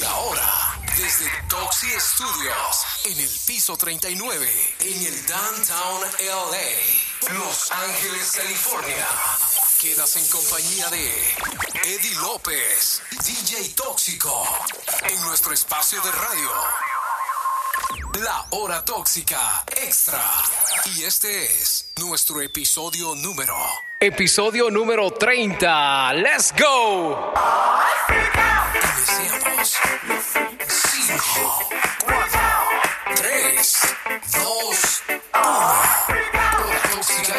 Y ahora, desde Toxi Studios, en el piso 39, en el Downtown LA, Los Ángeles, California. Quedas en compañía de Eddie López, DJ Tóxico, en nuestro espacio de radio. La hora tóxica extra. Y este es nuestro episodio número. Episodio número 30. ¡Let's go! Iniciamos. 5, 4, 3, 2, 1.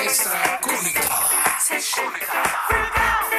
Extra conectada. Conectada.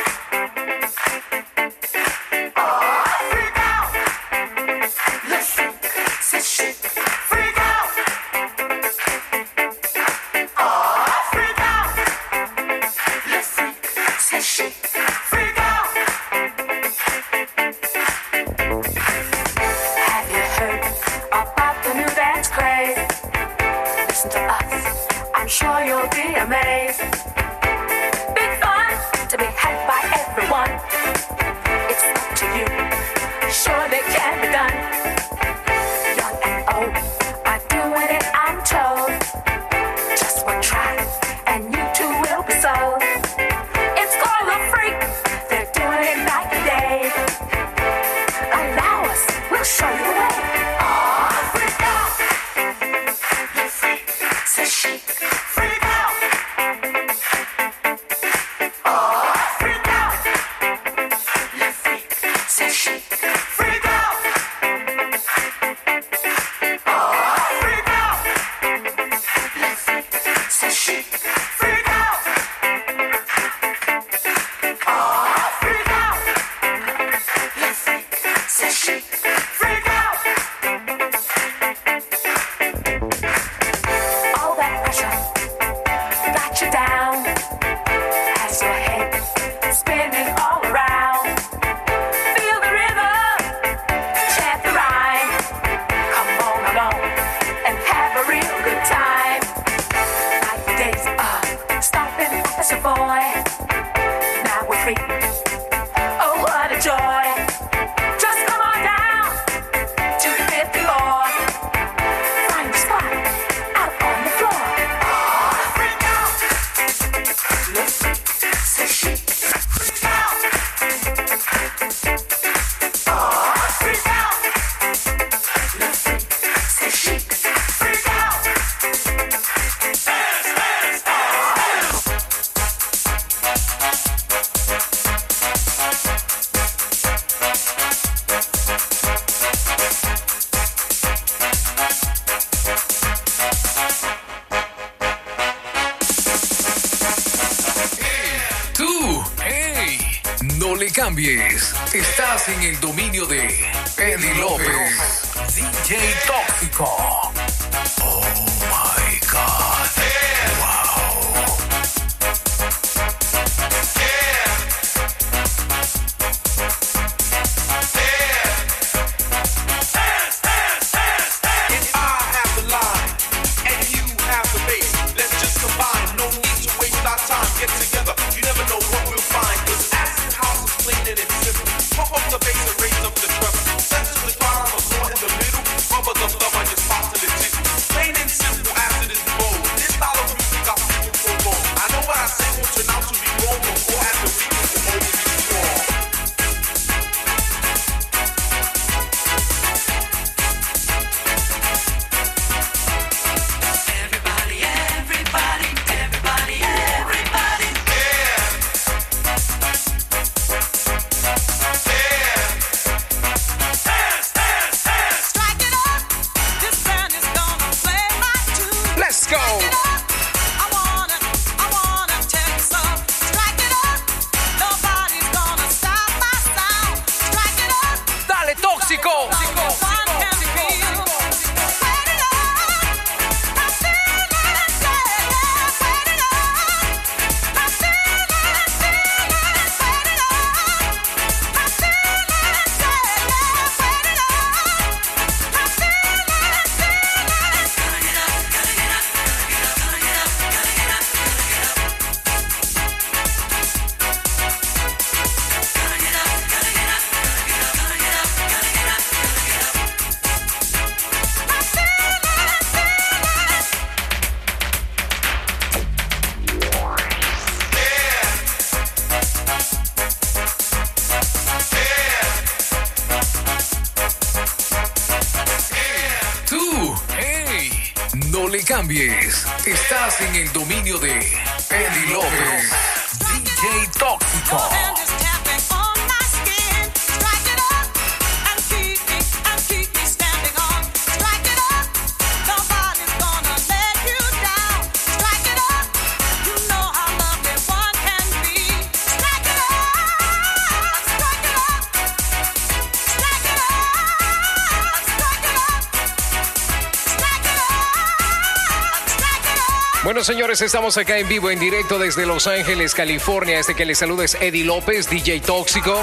Señores, estamos acá en vivo, en directo desde Los Ángeles, California. Este que les saluda es Eddie López, DJ Tóxico.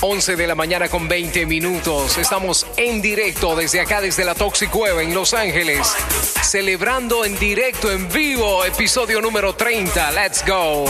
11 de la mañana con 20 minutos. Estamos en directo desde acá, desde la Toxic Web en Los Ángeles. Celebrando en directo, en vivo, episodio número 30. Let's go.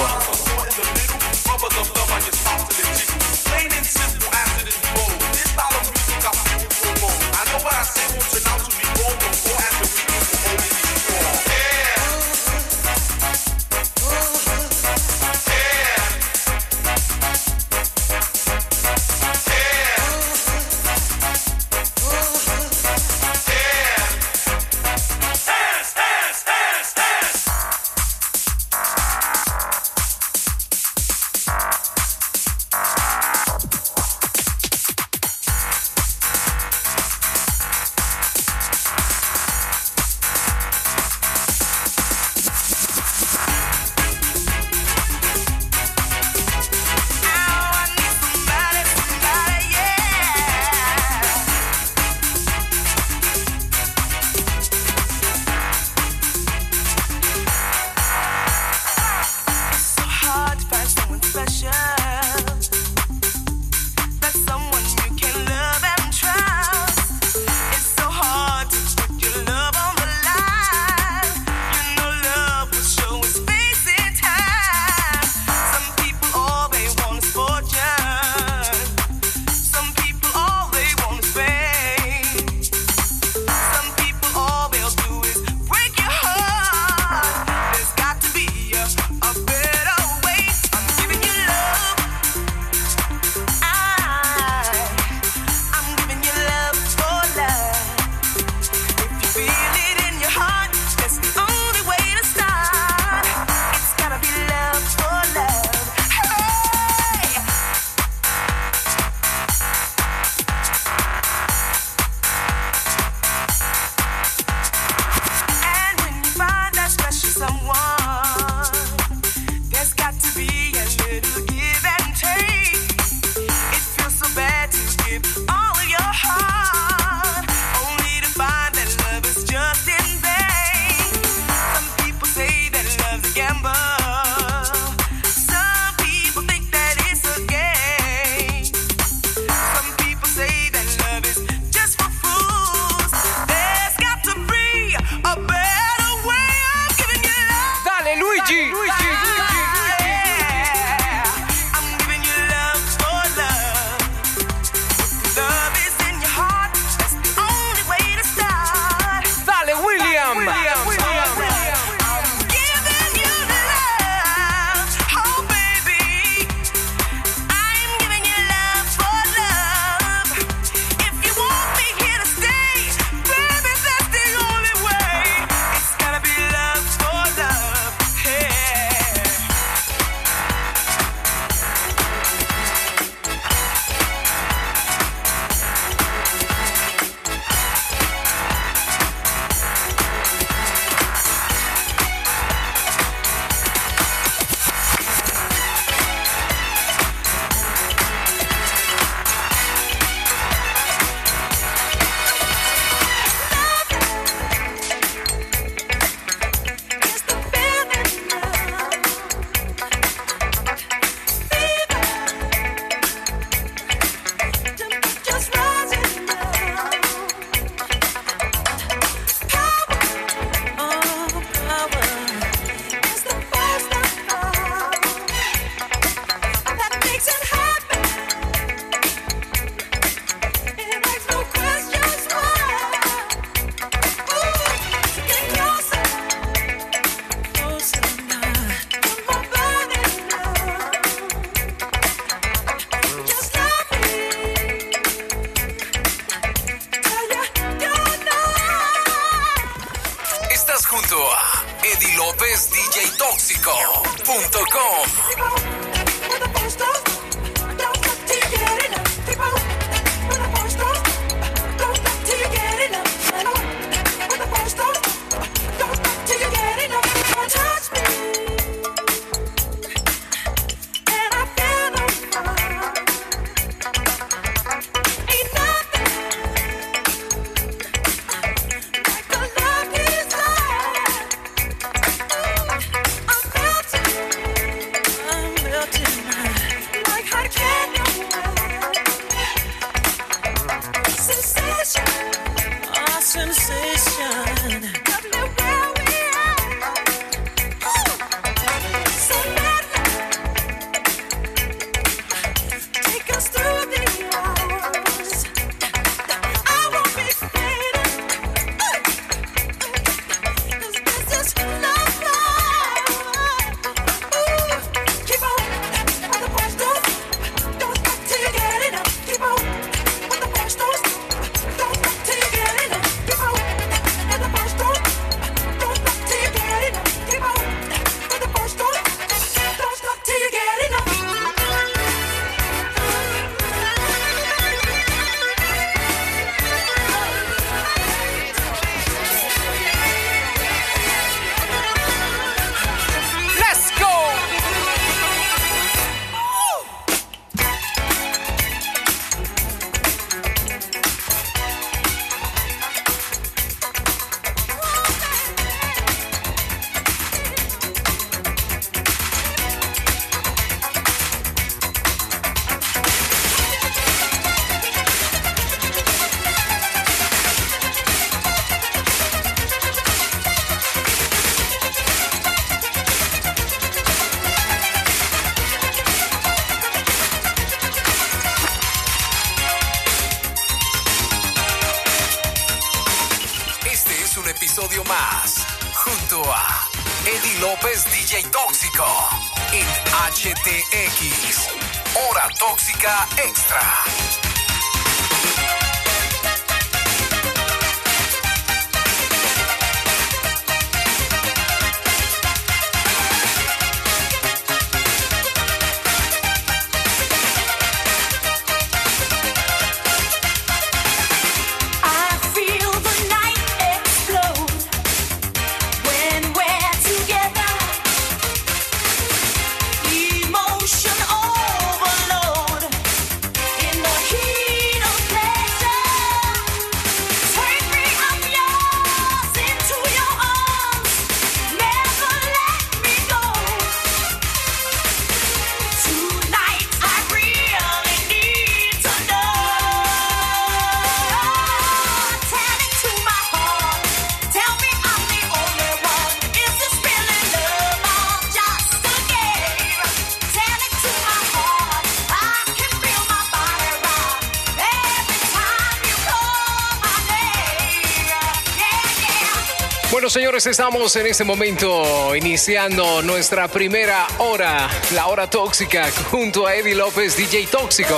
Señores, estamos en este momento iniciando nuestra primera hora, la hora tóxica, junto a Eddie López, DJ Tóxico.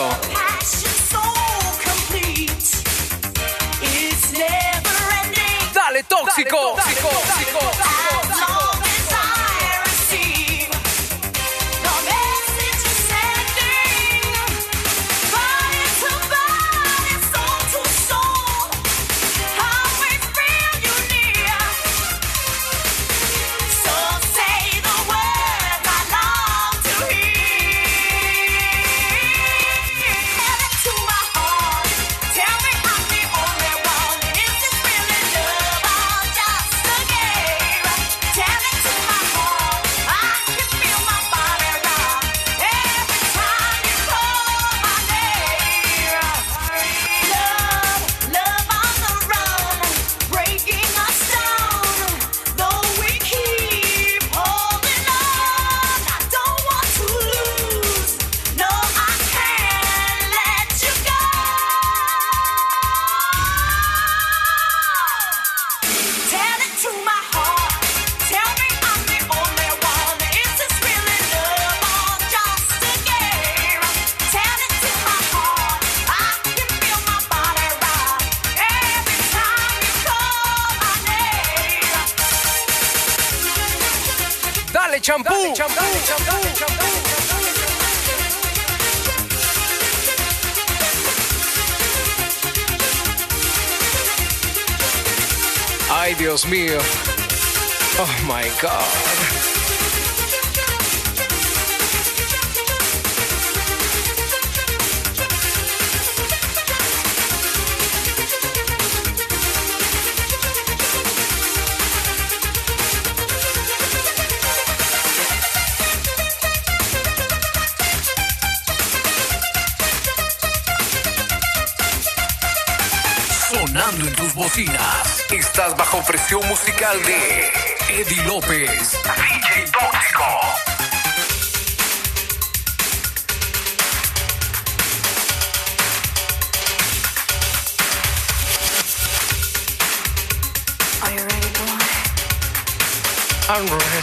Dale, tóxico. Dale, tóxico. My God. En tus bocinas. Estás bajo presión musical de Eddie López. DJ Tóxico. Are you ready, boy? I'm ready.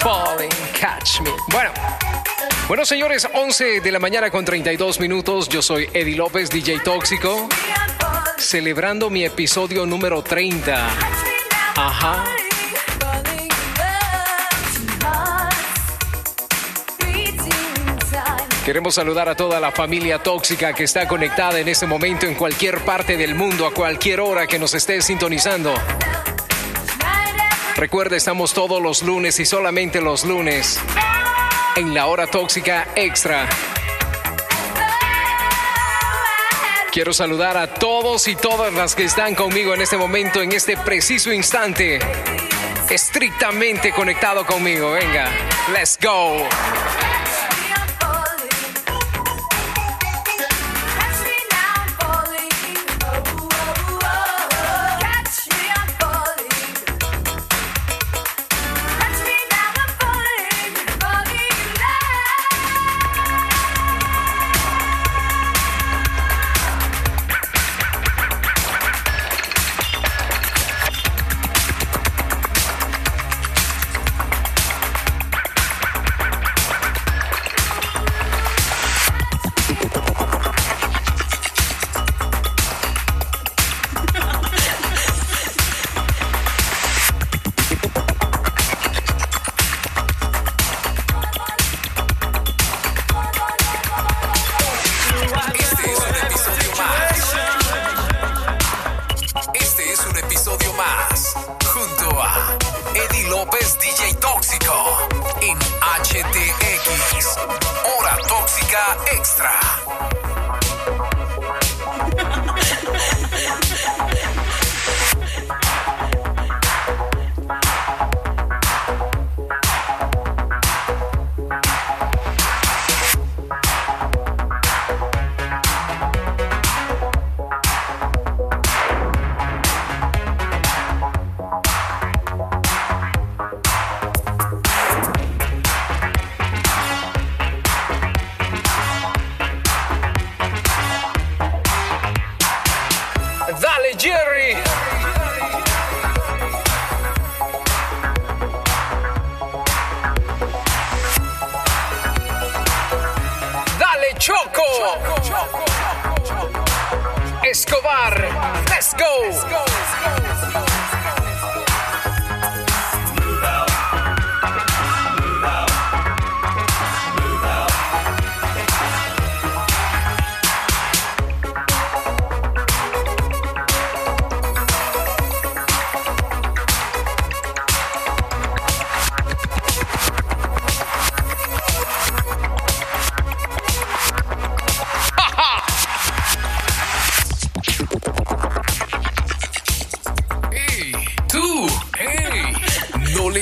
Falling, catch me. Bueno. Bueno, señores, 11 de la mañana con 32 minutos. Yo soy Eddie López, DJ Tóxico, celebrando mi episodio número 30. Ajá. Queremos saludar a toda la familia tóxica que está conectada en este momento en cualquier parte del mundo, a cualquier hora que nos esté sintonizando. Recuerda, estamos todos los lunes y solamente los lunes en la hora tóxica extra. Quiero saludar a todos y todas las que están conmigo en este momento, en este preciso instante. Estrictamente conectado conmigo. Venga, let's go.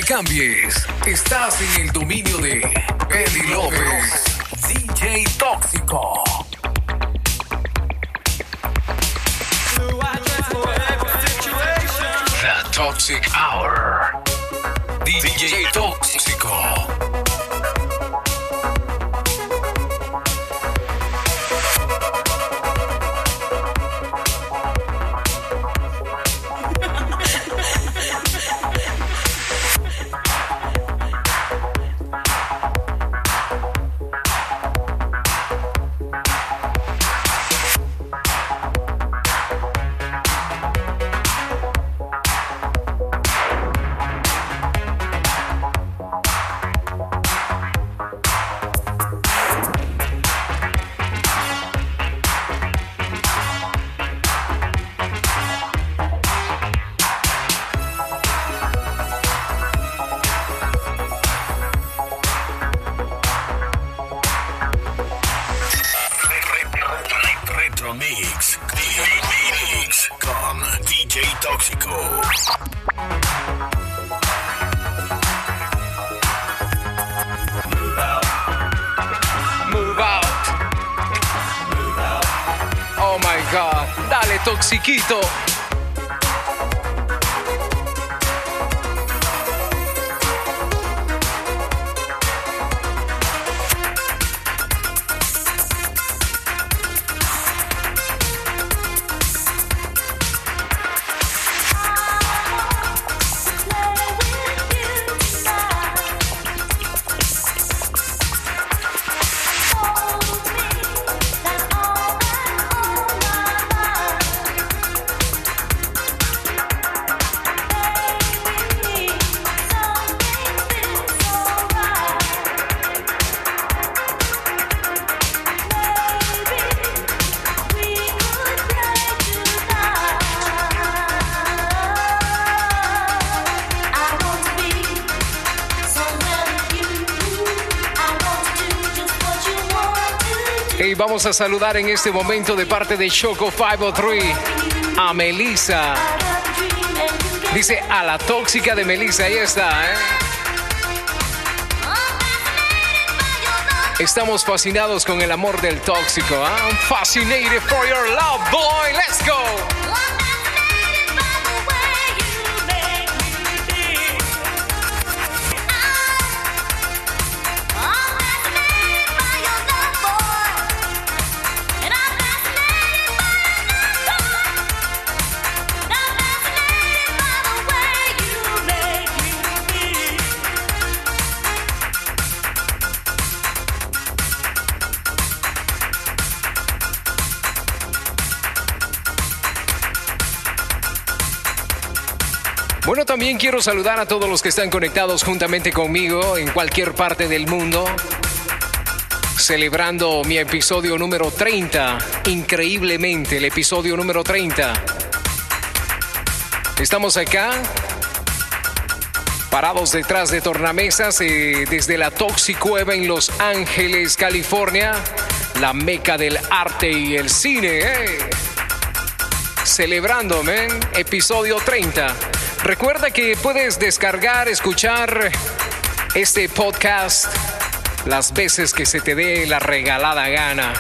Cambies. Estás en el dominio de Eddie López, DJ Tóxico. The Toxic Hour. DJ Tóxico. Vamos a saludar en este momento de parte de Choco 503 a Melissa. Dice a la tóxica de Melissa, ahí está, ¿eh? Estamos fascinados con el amor del tóxico. ¿ah? I'm fascinated for your love, boy. Let's go. También quiero saludar a todos los que están conectados juntamente conmigo en cualquier parte del mundo, celebrando mi episodio número 30, increíblemente el episodio número 30. Estamos acá, parados detrás de tornamesas eh, desde la Toxicueva en Los Ángeles, California, la meca del arte y el cine. eh. Celebrando, episodio 30. Recuerda que puedes descargar, escuchar este podcast las veces que se te dé la regalada gana.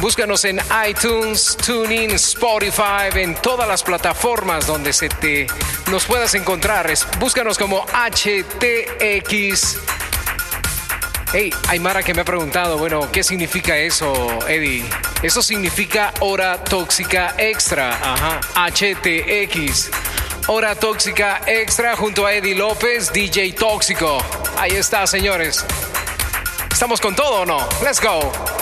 Búscanos en iTunes, TuneIn, Spotify, en todas las plataformas donde se te nos puedas encontrar. Búscanos como HTX. Hey, hay Mara que me ha preguntado, bueno, ¿qué significa eso, Eddie? Eso significa hora tóxica extra, ajá, HTX. Hora tóxica extra junto a Eddie López, DJ Tóxico. Ahí está, señores. ¿Estamos con todo o no? Let's go.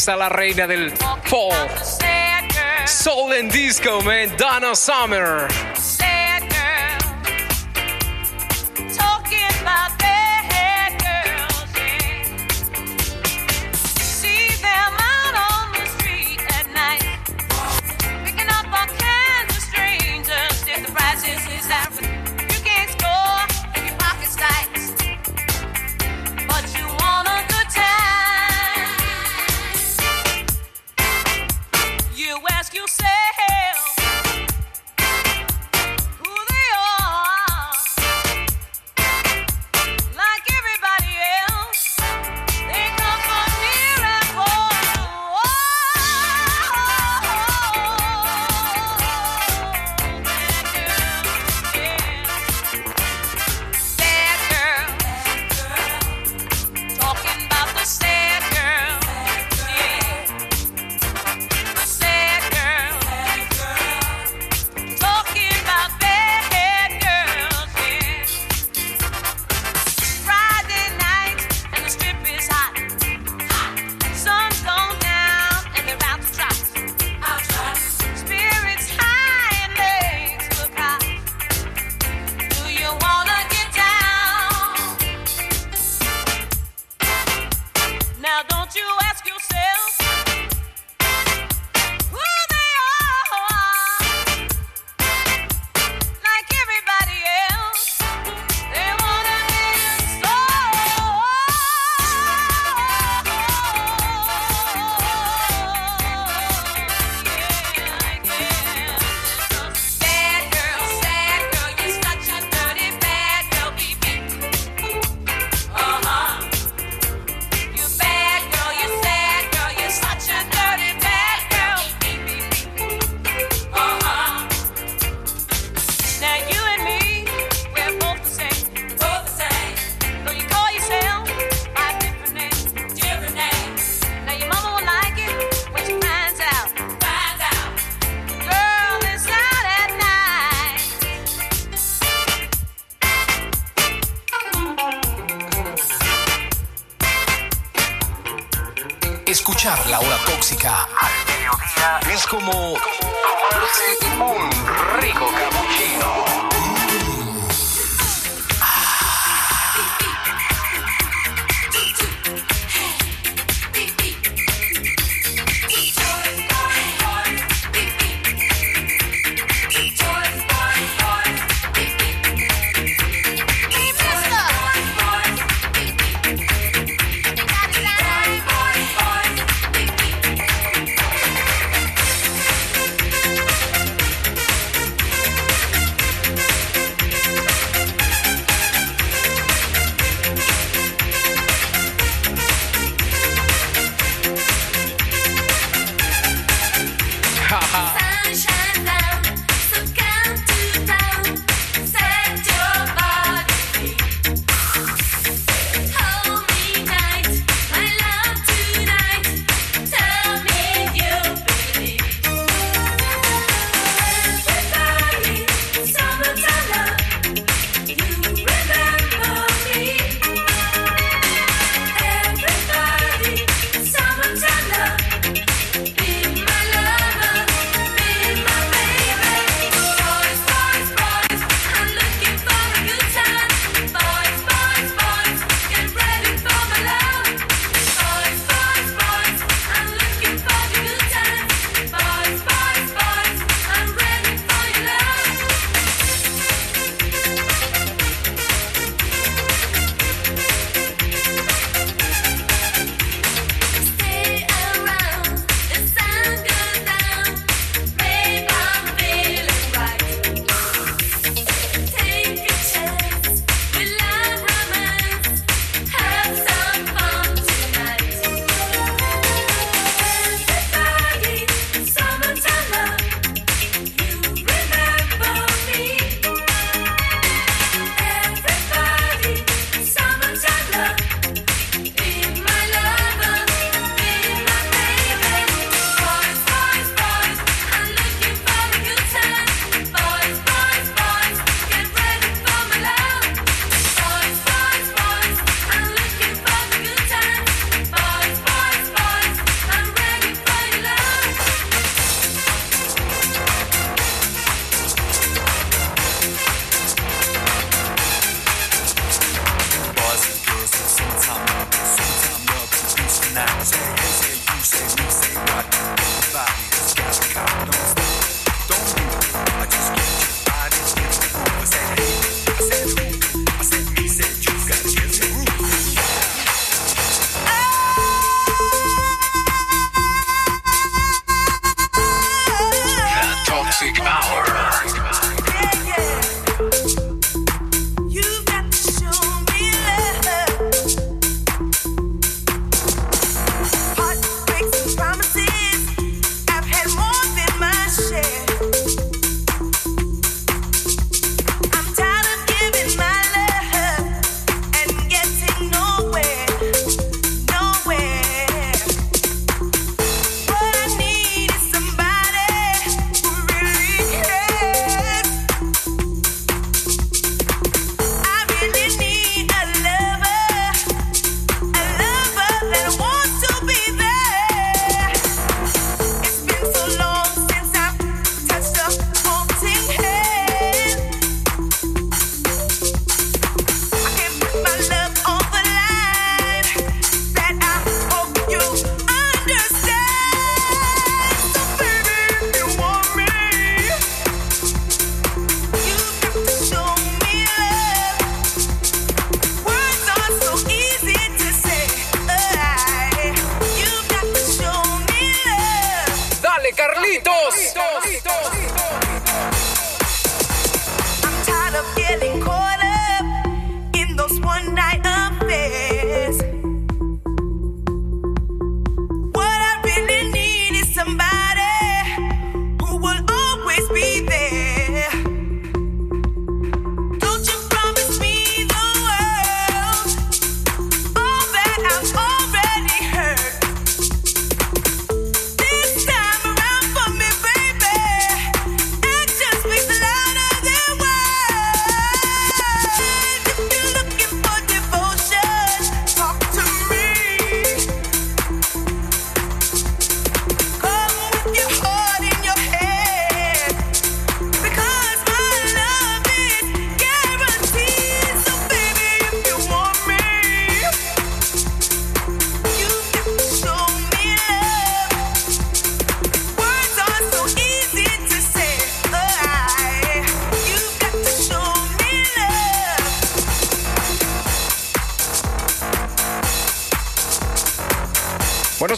está la reina del pop. Soul and disco, man, Donna Summer.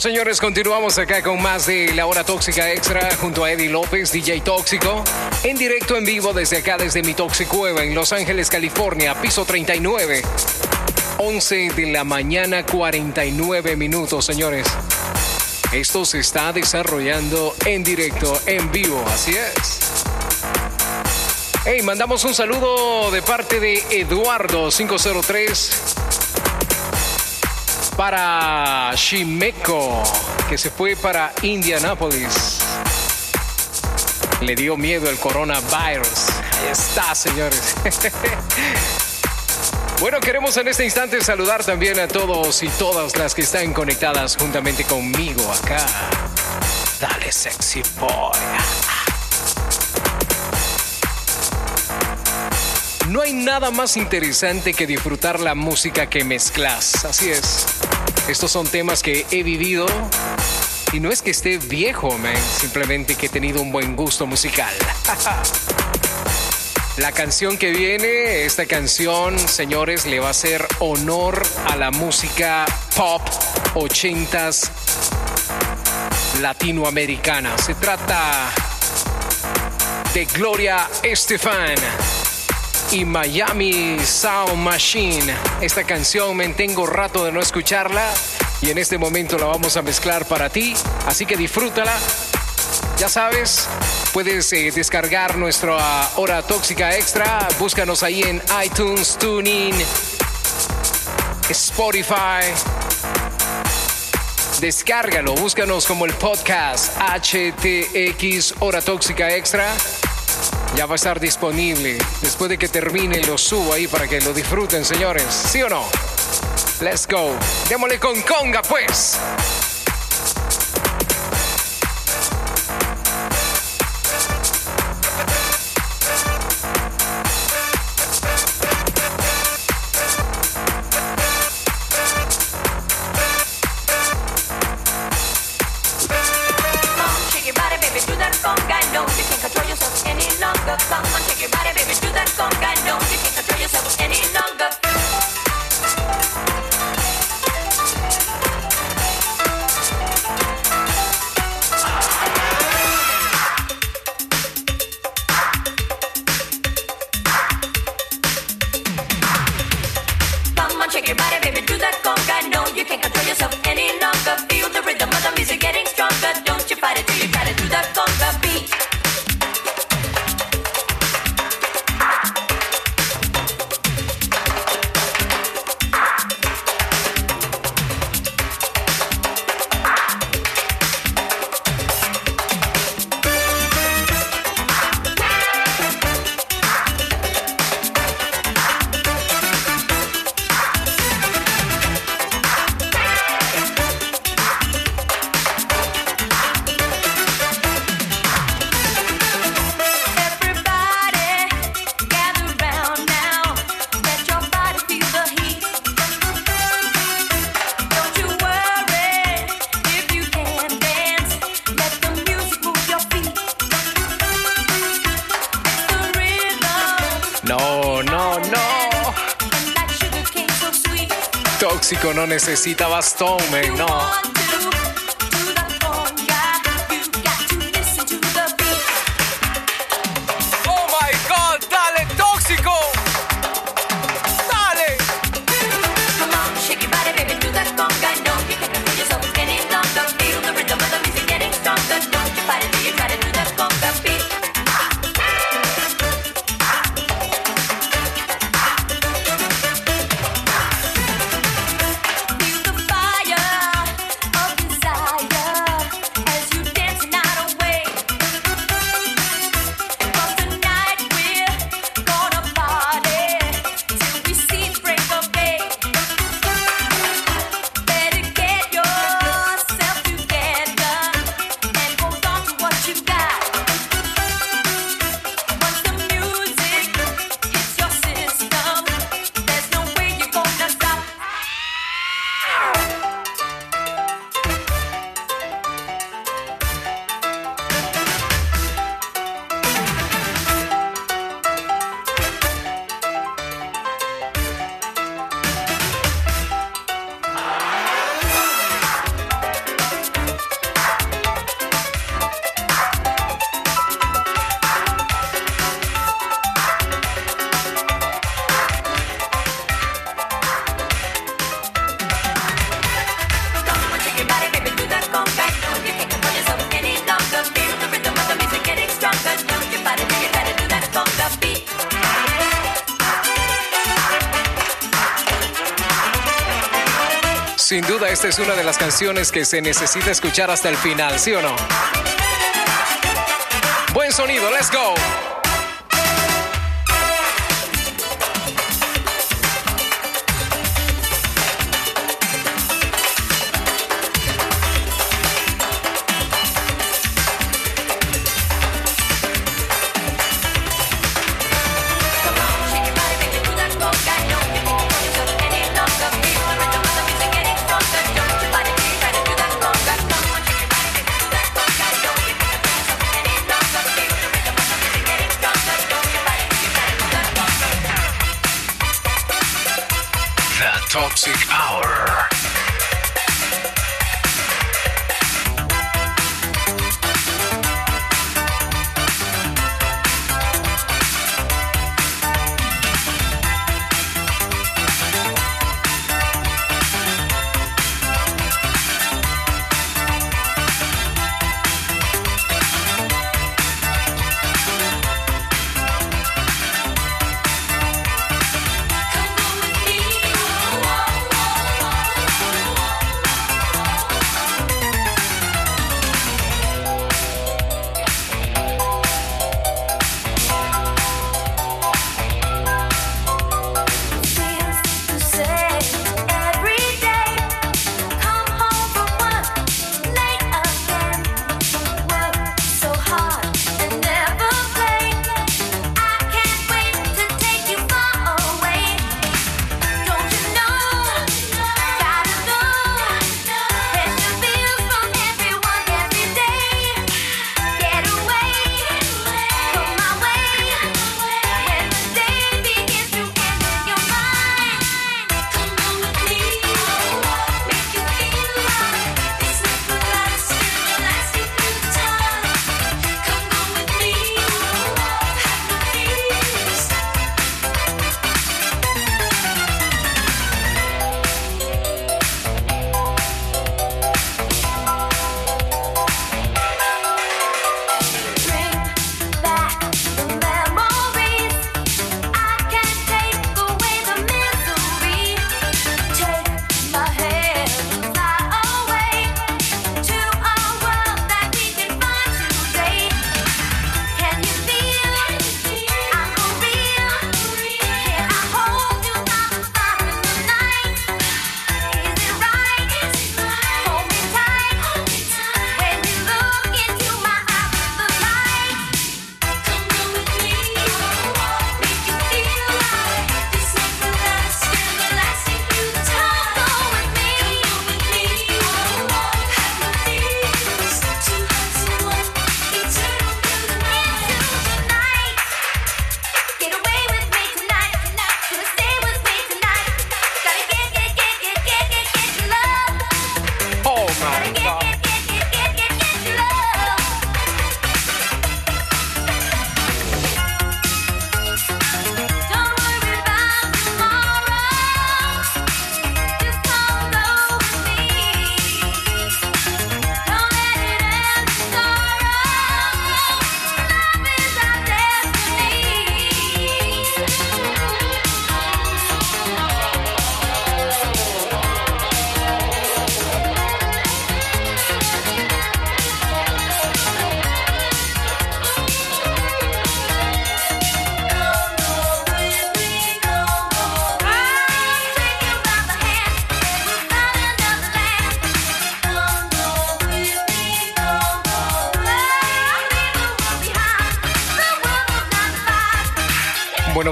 Señores, continuamos acá con más de La Hora Tóxica Extra junto a Eddie López, DJ Tóxico, en directo en vivo desde acá, desde mi Toxicueva en Los Ángeles, California, piso 39. 11 de la mañana, 49 minutos, señores. Esto se está desarrollando en directo, en vivo, así es. Hey, mandamos un saludo de parte de Eduardo 503 para Shimeco, que se fue para Indianápolis. Le dio miedo el coronavirus. Ahí está, señores. Bueno, queremos en este instante saludar también a todos y todas las que están conectadas juntamente conmigo acá. Dale, sexy boy. No hay nada más interesante que disfrutar la música que mezclas. Así es. Estos son temas que he vivido. Y no es que esté viejo, man. Simplemente que he tenido un buen gusto musical. La canción que viene, esta canción, señores, le va a hacer honor a la música pop 80s latinoamericana. Se trata de Gloria Estefan y Miami Sound Machine. Esta canción me tengo rato de no escucharla y en este momento la vamos a mezclar para ti, así que disfrútala. Ya sabes, puedes eh, descargar nuestra hora tóxica extra. Búscanos ahí en iTunes, TuneIn, Spotify. Descárgalo, búscanos como el podcast HTX Hora Tóxica Extra. Ya va a estar disponible. Después de que termine, lo subo ahí para que lo disfruten, señores. ¿Sí o no? Let's go. Démosle con conga, pues. No necesita bastón, No. Esta es una de las canciones que se necesita escuchar hasta el final, ¿sí o no? Buen sonido, let's go. The Toxic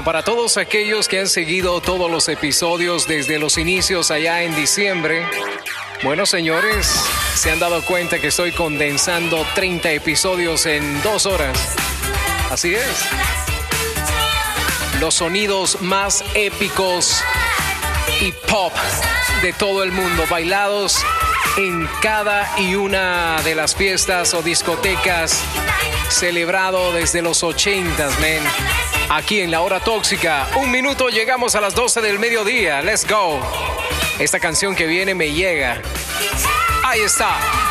Para todos aquellos que han seguido todos los episodios desde los inicios allá en diciembre, bueno, señores, se han dado cuenta que estoy condensando 30 episodios en dos horas. Así es. Los sonidos más épicos y pop de todo el mundo, bailados en cada y una de las fiestas o discotecas celebrado desde los 80s, men. Aquí en la hora tóxica, un minuto llegamos a las 12 del mediodía. Let's go. Esta canción que viene me llega. Ahí está.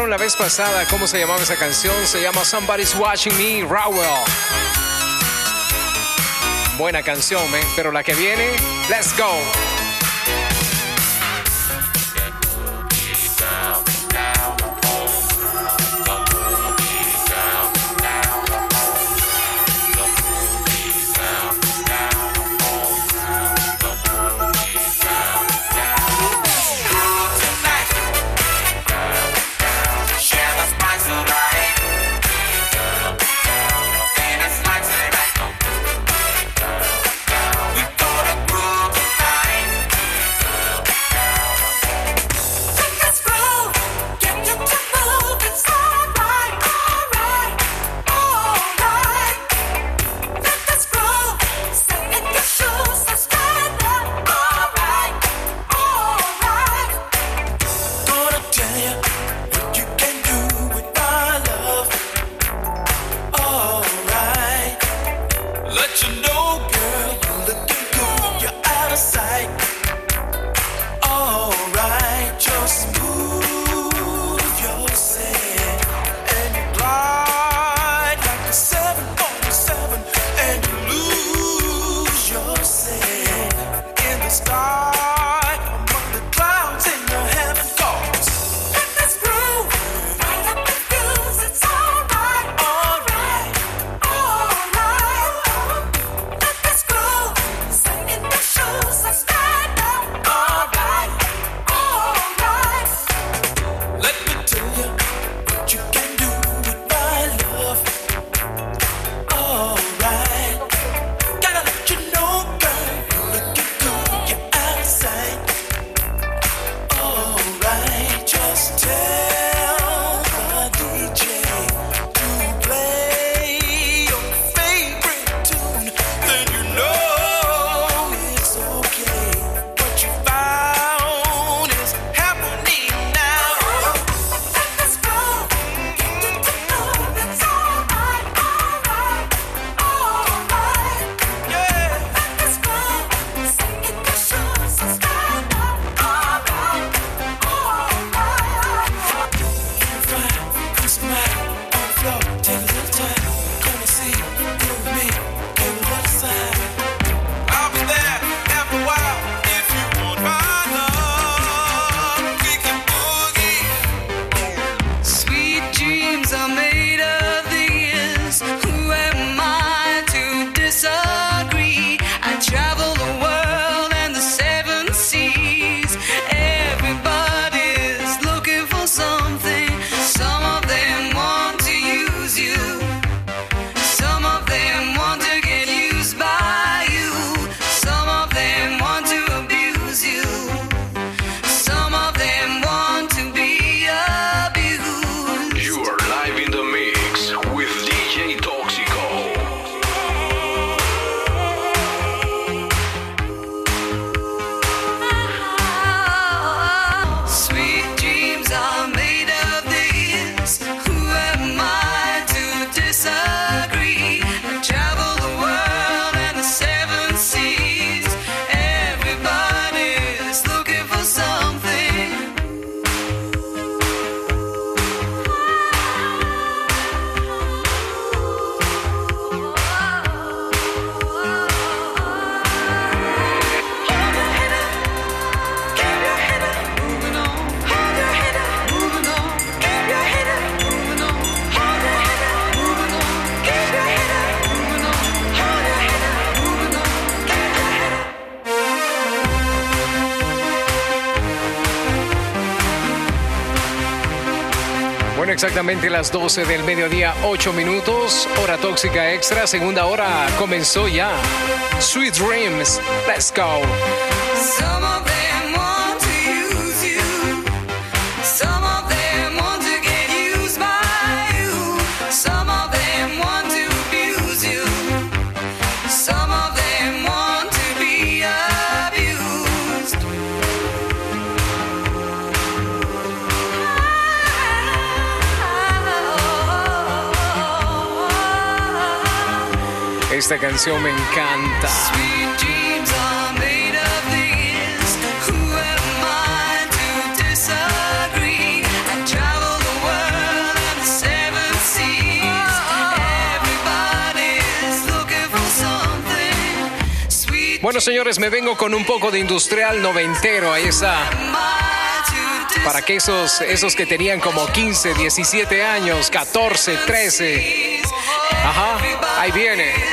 la vez pasada cómo se llamaba esa canción, se llama Somebody's Watching Me, Rowell. Buena canción, ¿eh? pero la que viene, let's go. To. las 12 del mediodía, 8 minutos, hora tóxica extra, segunda hora comenzó ya. Sweet Dreams, let's go. Esta canción me encanta. Bueno, señores, me vengo con un poco de industrial noventero. Ahí está. Para que esos, esos que tenían como 15, 17 años, 14, 13. Ajá, ahí viene.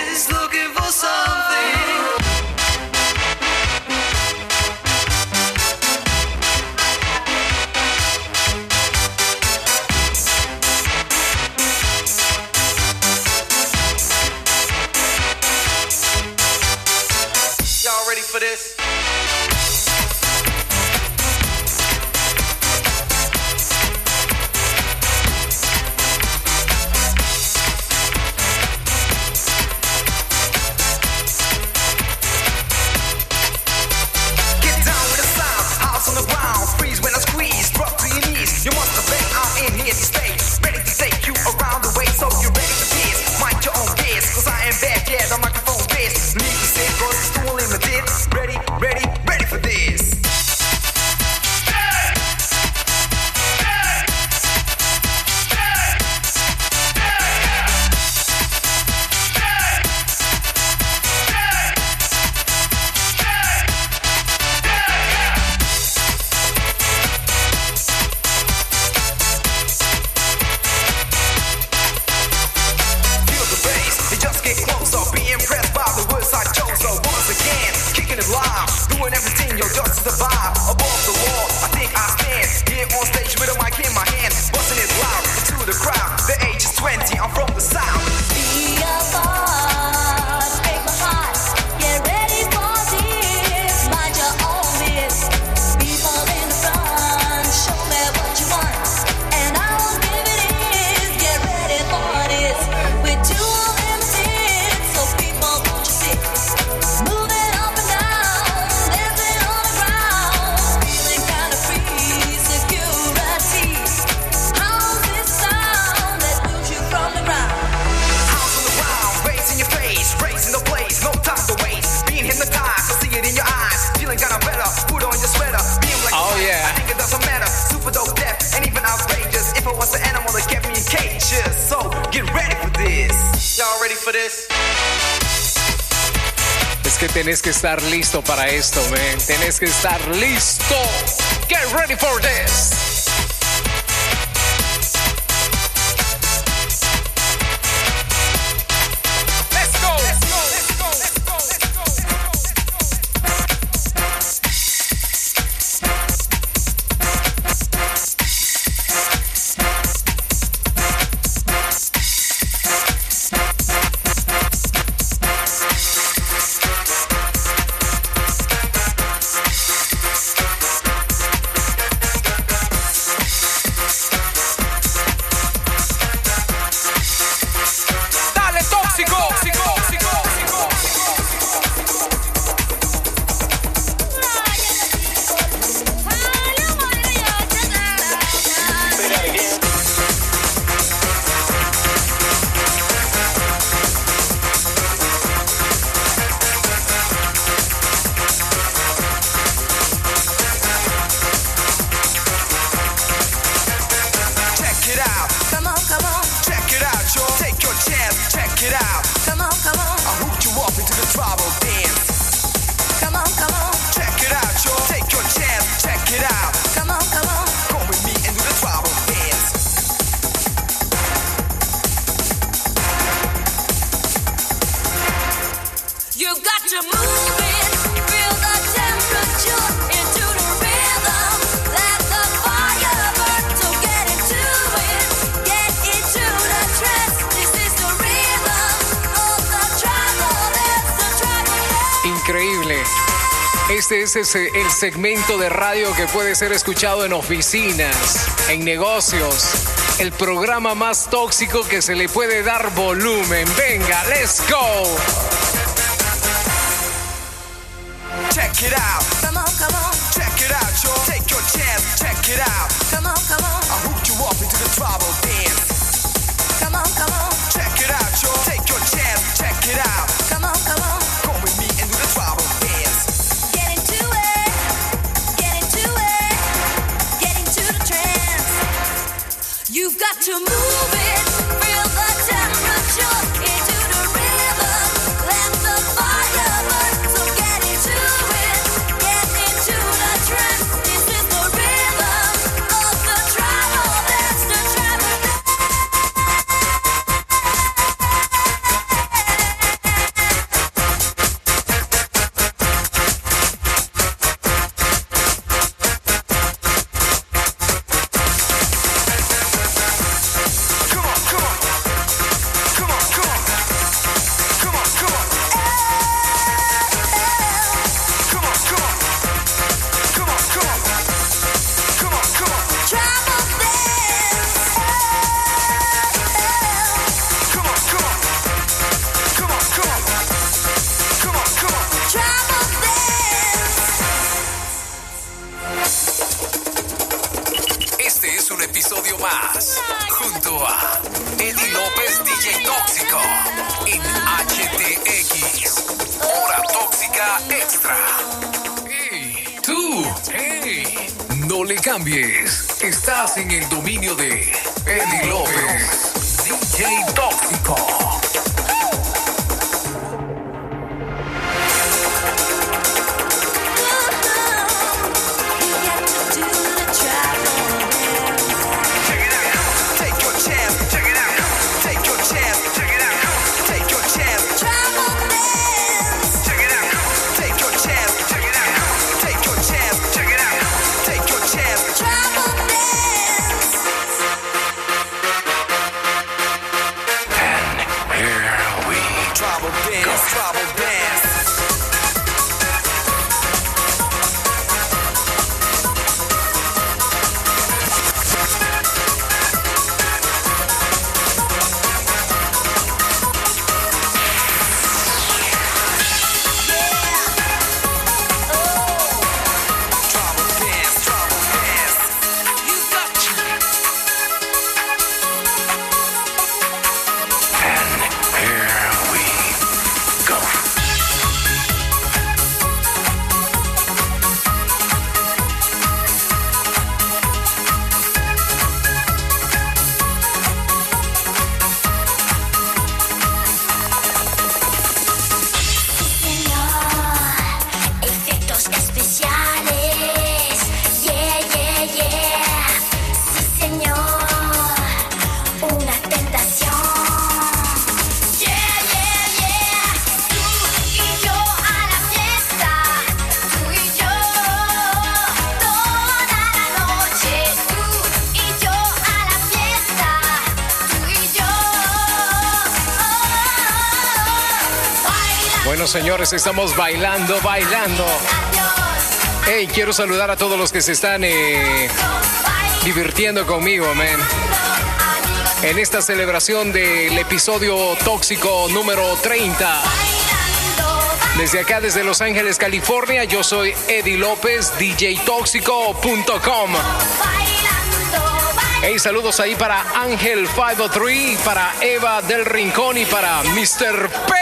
estar listo para esto, men. Tenés que estar listo. ese es eh, el segmento de radio que puede ser escuchado en oficinas, en negocios. El programa más tóxico que se le puede dar volumen. Venga, let's go. DJ Tom. Pues estamos bailando, bailando. Hey, quiero saludar a todos los que se están eh, divirtiendo conmigo, man. En esta celebración del episodio tóxico número 30. Desde acá, desde Los Ángeles, California, yo soy Eddie López, djtóxico.com. Hey, saludos ahí para Ángel 503, para Eva del Rincón y para Mr. P.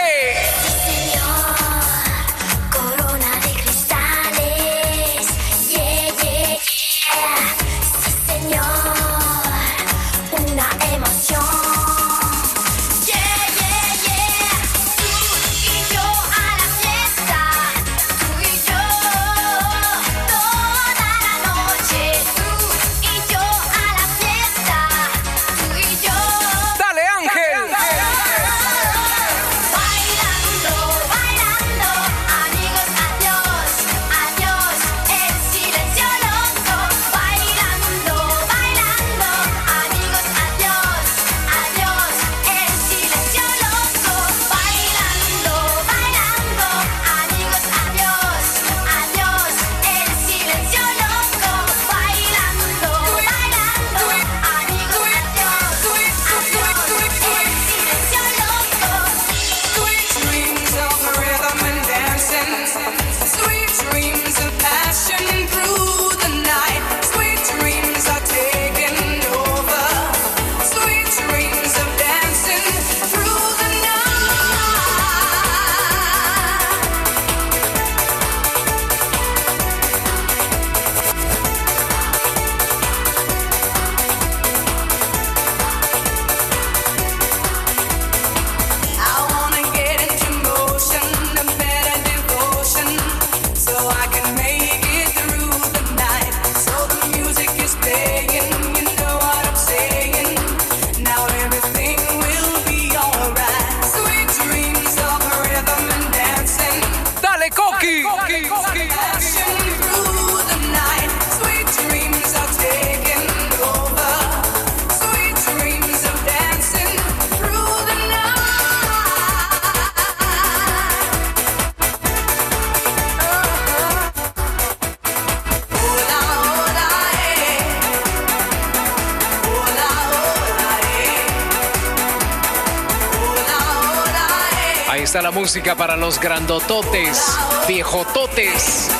música para los grandototes, viejototes.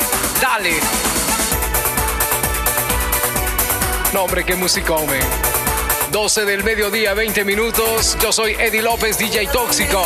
Dale. No, hombre, qué música, hombre. 12 del mediodía, 20 minutos. Yo soy Eddie López, DJ Tóxico.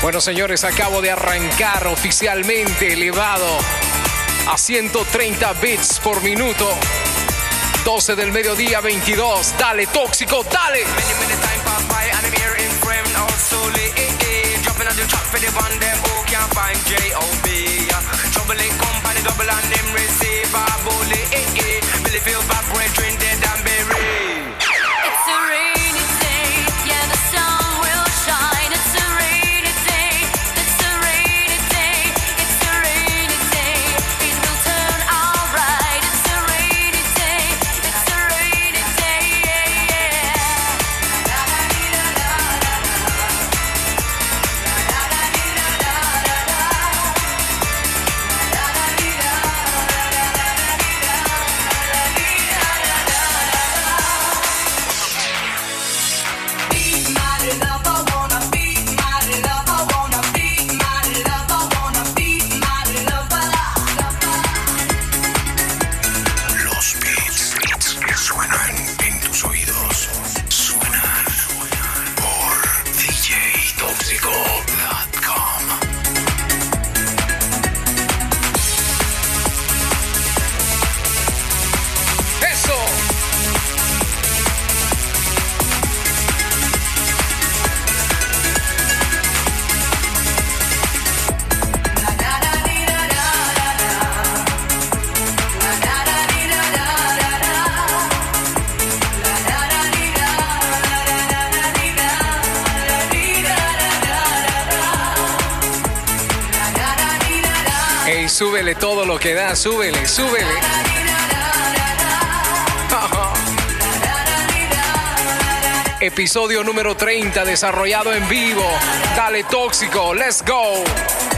Bueno, señores, acabo de arrancar oficialmente elevado a 130 bits por minuto. 12 del mediodía, 22. Dale, tóxico, dale. que da, súbele, súbele. Episodio número 30 desarrollado en vivo. Dale tóxico, let's go.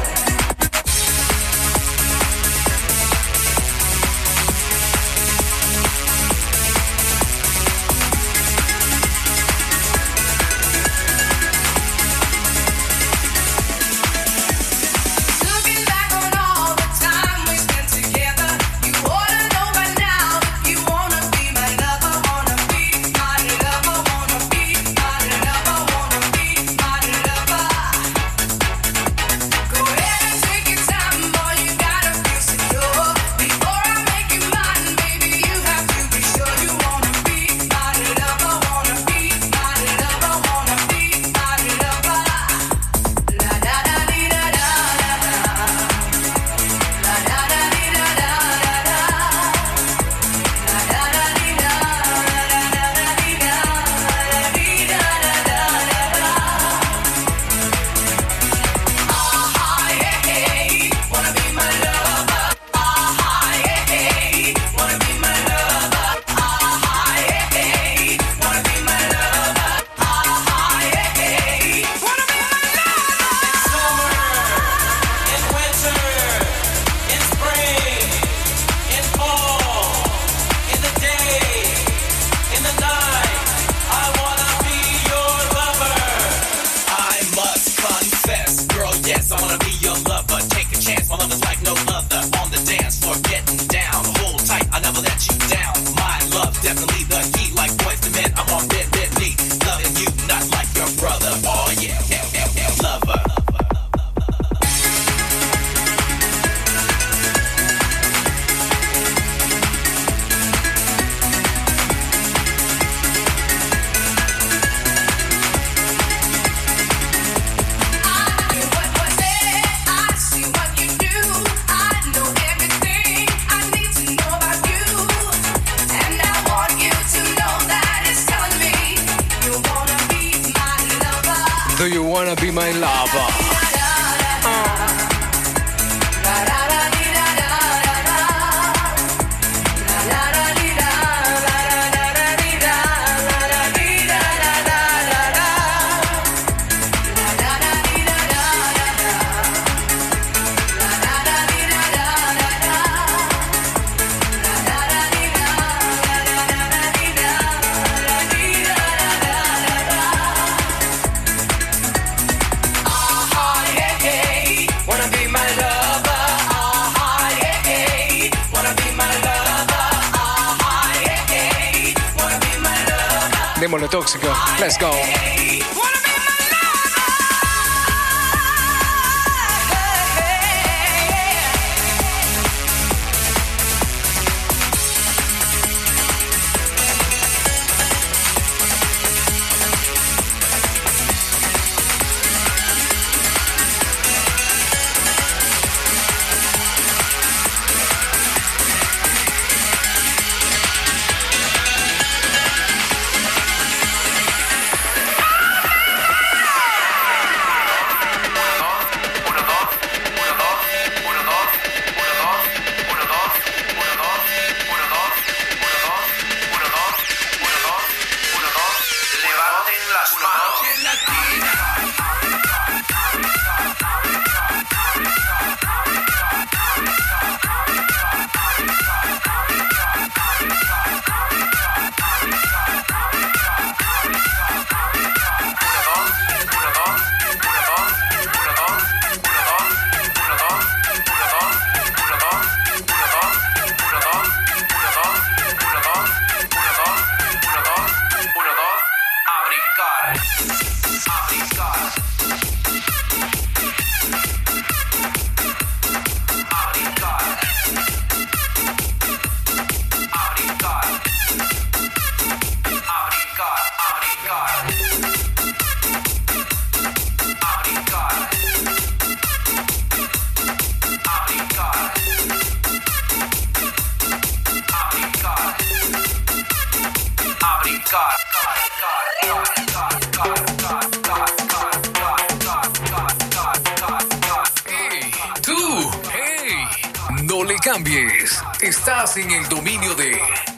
Cambies. Estás en el dominio de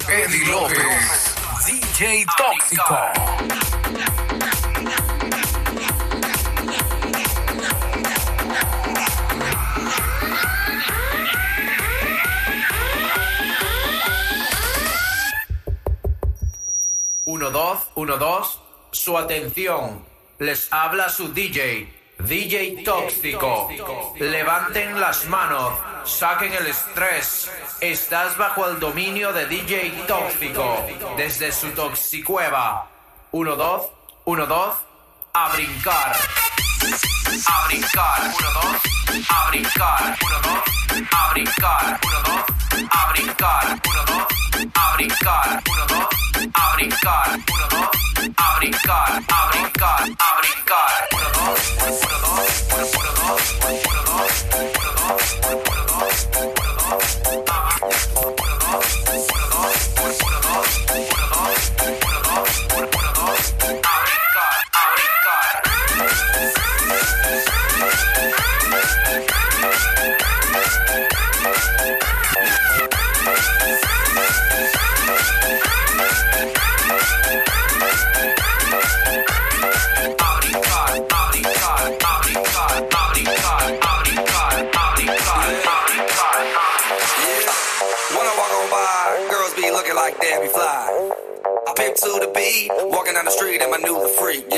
Eddie López, DJ Tóxico. Uno, dos, uno, dos. Su atención. Les habla su DJ. DJ Tóxico. Levanten las manos. Saquen el estrés. Estás bajo el dominio de DJ Tóxico. Desde su toxicueva. Uno, dos, uno, dos. A brincar. A brincar. Uno, dos. A brincar. Uno, dos. A brincar. Uno, dos. A brincar. Uno, dos. A brincar. Uno, dos. A brincar. Uno, dos. A brincar. A brincar. A brincar. Uno, dos. Uno, dos. Uno, dos. Uno, dos. Uno, dos. Uno, dos. Uno, dos. can't fly.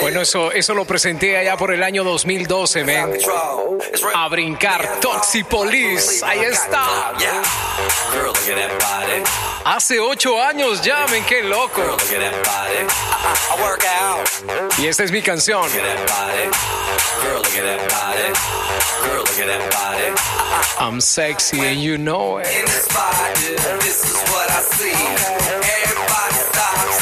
Bueno, eso, eso lo presenté allá por el año 2012, man. A brincar, Toxipolis, ahí está. Hace ocho años ya, men, qué loco. Y esta es mi canción. I'm sexy and you know it.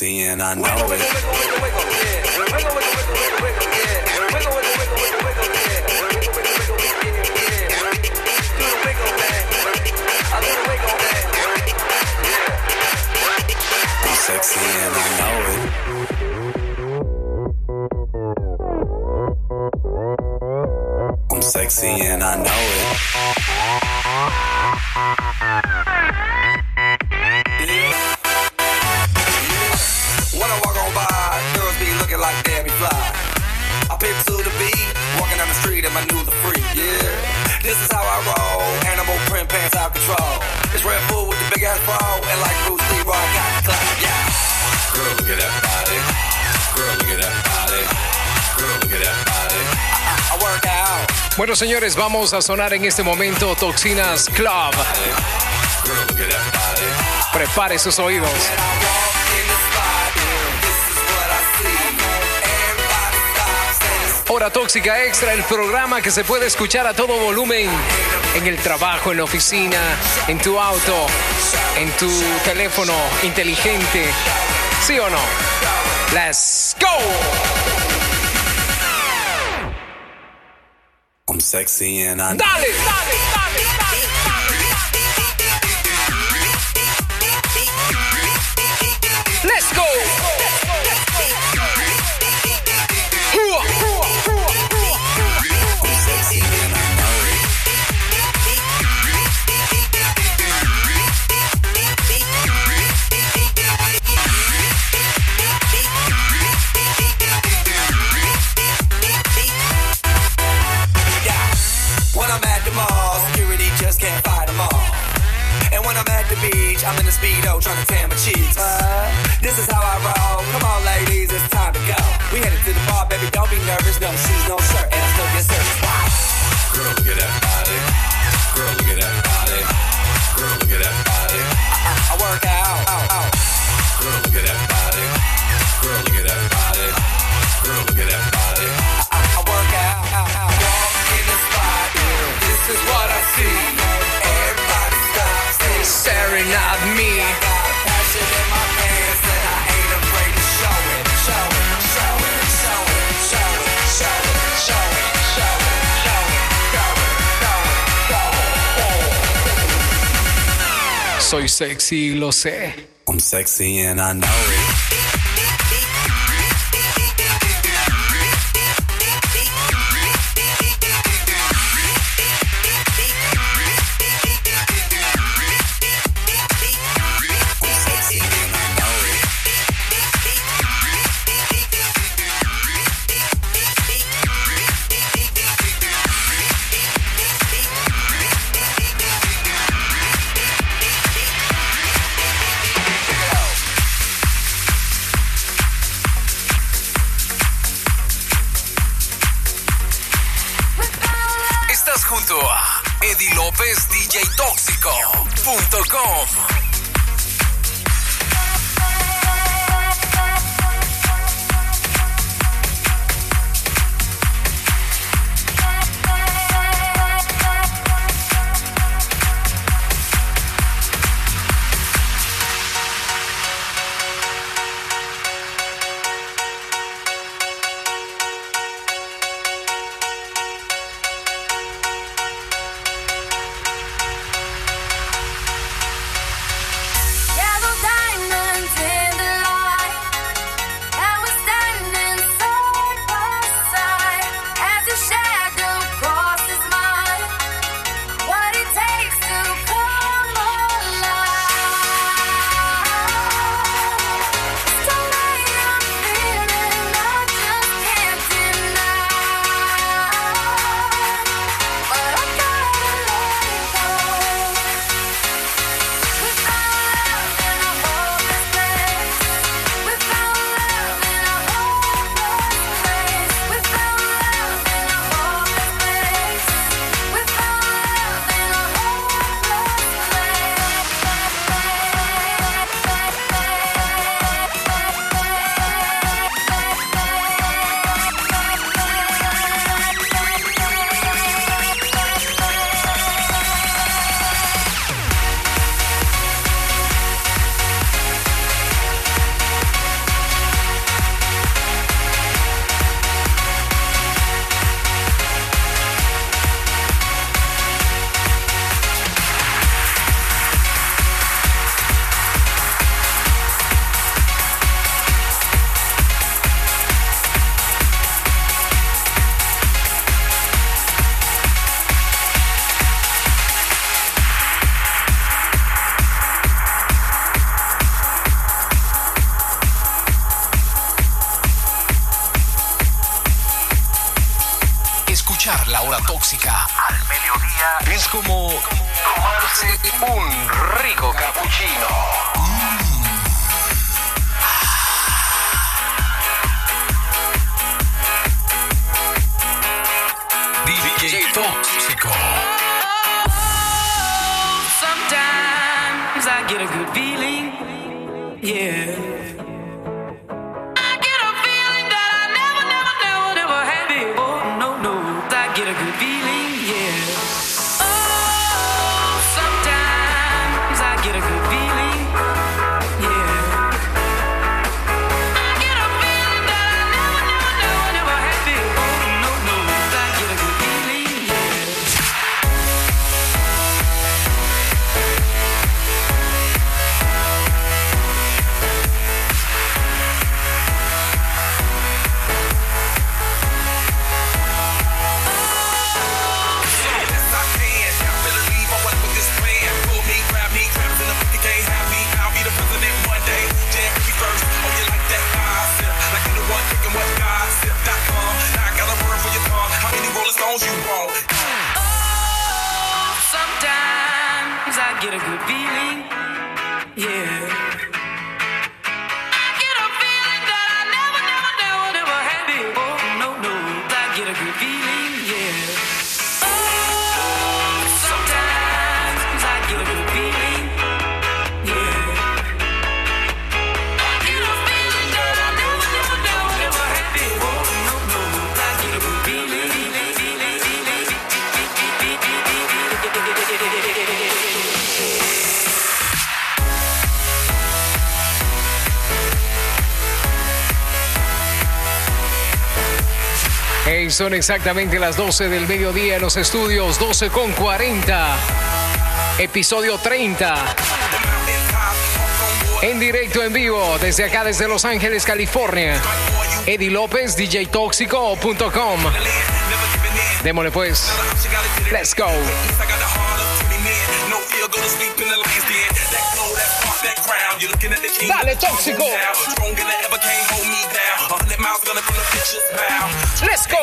Sexy and I know it. Sexy and I know Bueno, señores, vamos a sonar en este momento Toxinas Club. Prepare sus oídos. Hora Tóxica Extra, el programa que se puede escuchar a todo volumen en el trabajo, en la oficina, en tu auto, en tu teléfono inteligente. ¿Sí o no? Let's go. Sexy and I Dale, dale, dale, Soy sexy, lo sé. I'm sexy and I know it. Bye. Son exactamente las 12 del mediodía en los estudios, 12 con 40. Episodio 30. En directo, en vivo, desde acá, desde Los Ángeles, California. Eddie López, DJTóxico.com. Démosle pues. Let's go. I got the heart of 20 men. No fear, go to sleep in the lion's den. That glow, that spark, that crown. You're looking at the king. Dale, tóxico. Gonna bring the pictures bound. Let's go.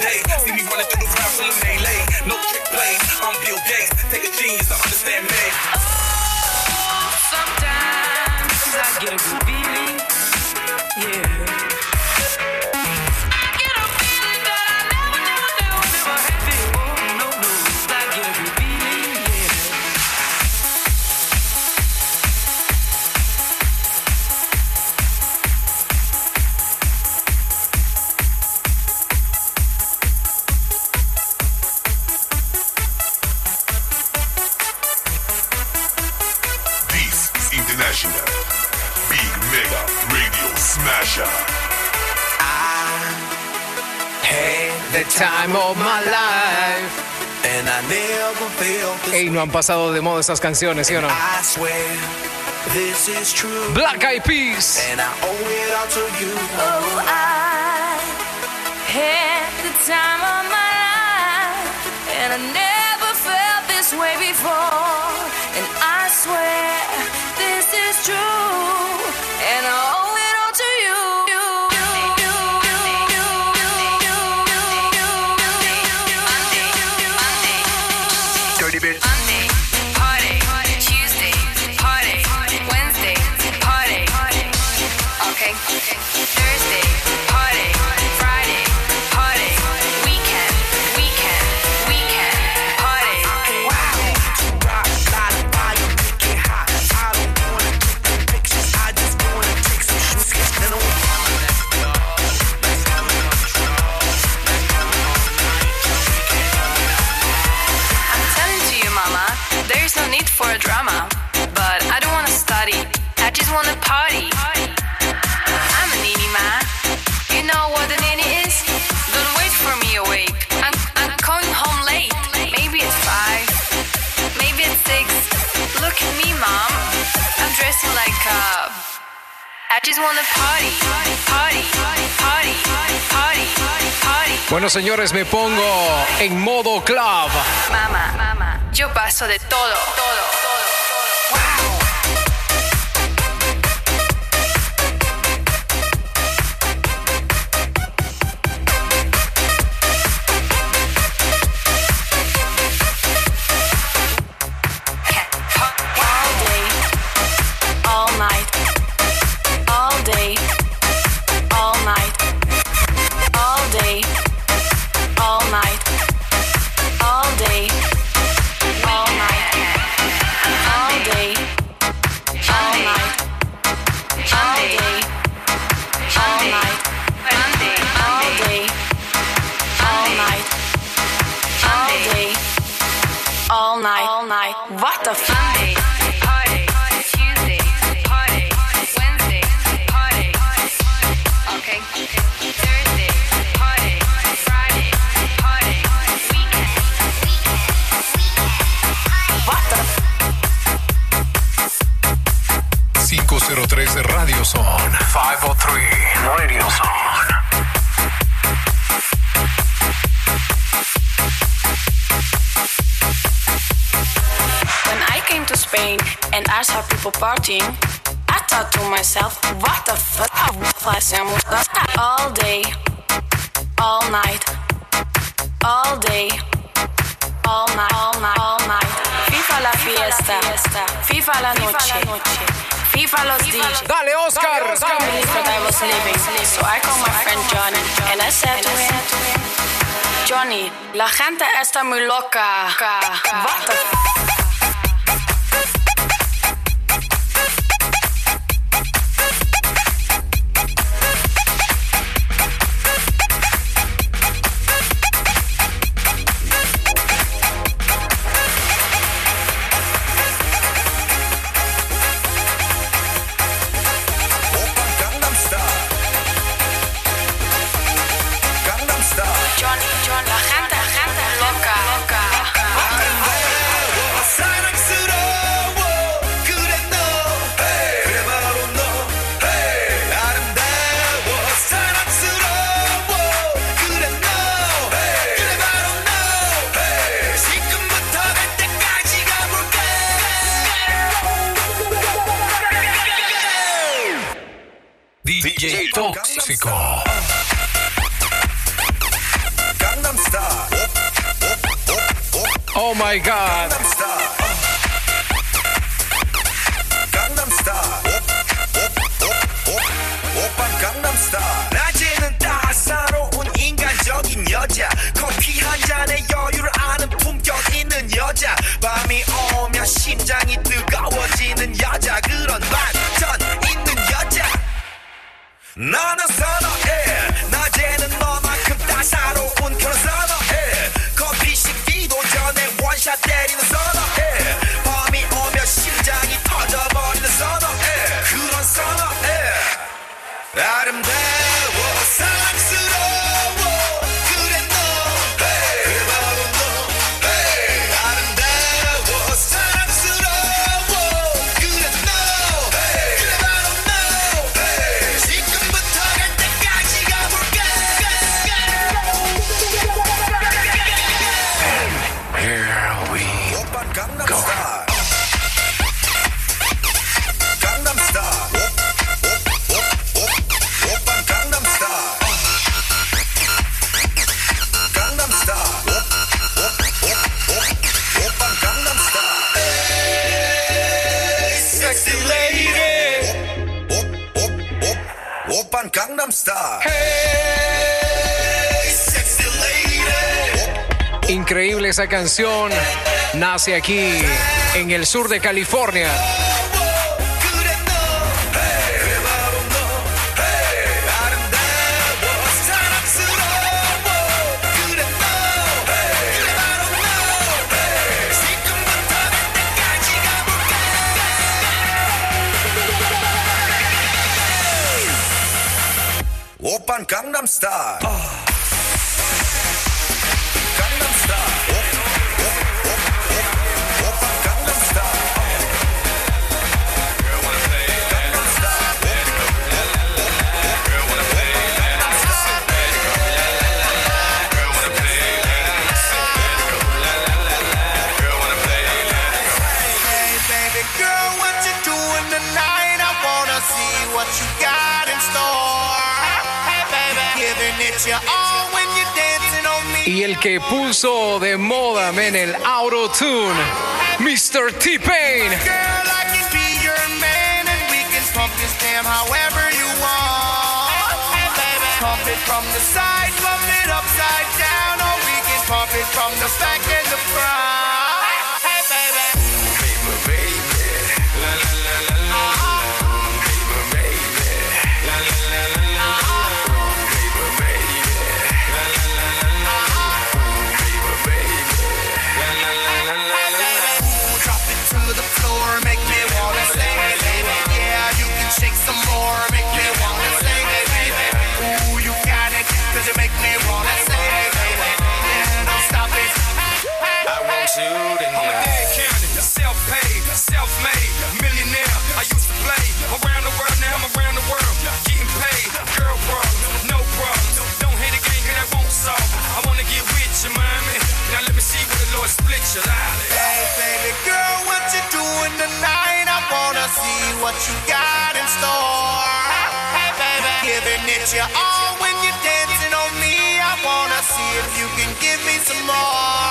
Day, see me running through the crowd of melee. No trick plays, I'm Bill Gates. Take a genius to understand me. Oh, Sometimes I get a time of my life. And I never felt this Ey, no han pasado de moda estas canciones, ¿sí o no? I swear this is true. Black Eyed Peas. And I owe it all to you. Oh, I had the time of my life, and I never felt this way before. And I swear this is true, just wanna party. I'm a nini ma. You know what a nini is? Don't wait for me awake. I'm, I'm coming home late. Maybe at five. Maybe at six. Look at me, mom. I'm dressing like a. I just wanna party, party, party, party, party. Bueno, señores, me pongo en modo club. Mamá, mamá, yo paso de todo. People I thought to myself, what the fuck hacemos all day, all night, all day, all night, all night, all night. FIFA la fiesta, FIFA la noche, FIFA los DJs. Dale, Oscar. I couldn't believe what I was living, so I called my friend Johnny and I said to him, Johnny, la gente está muy loca. What the Johnny, 심장이 뜨거워지는 여자 그런 반전 있는 여자. 나는 선호해. 낮에는 너만큼 따사로운 그런 선호해. 커피 식기도 전에 원샷 때리는 선호해. 밤이 오면 심장이 터져버리는 선호해. 그런 선호해. 아름다워 esa canción. Nace aquí, en el sur de California. El que puso de moda, men, el auto-tune, Mr. T-Pain. Girl, I can be your man, and we can pump this damn however you want. Hey, baby, pump it from the side, pump it upside down, or we can pump it from the back and the front. Rubbing at your arm when you're dancing on me. I wanna see if you can give me some more.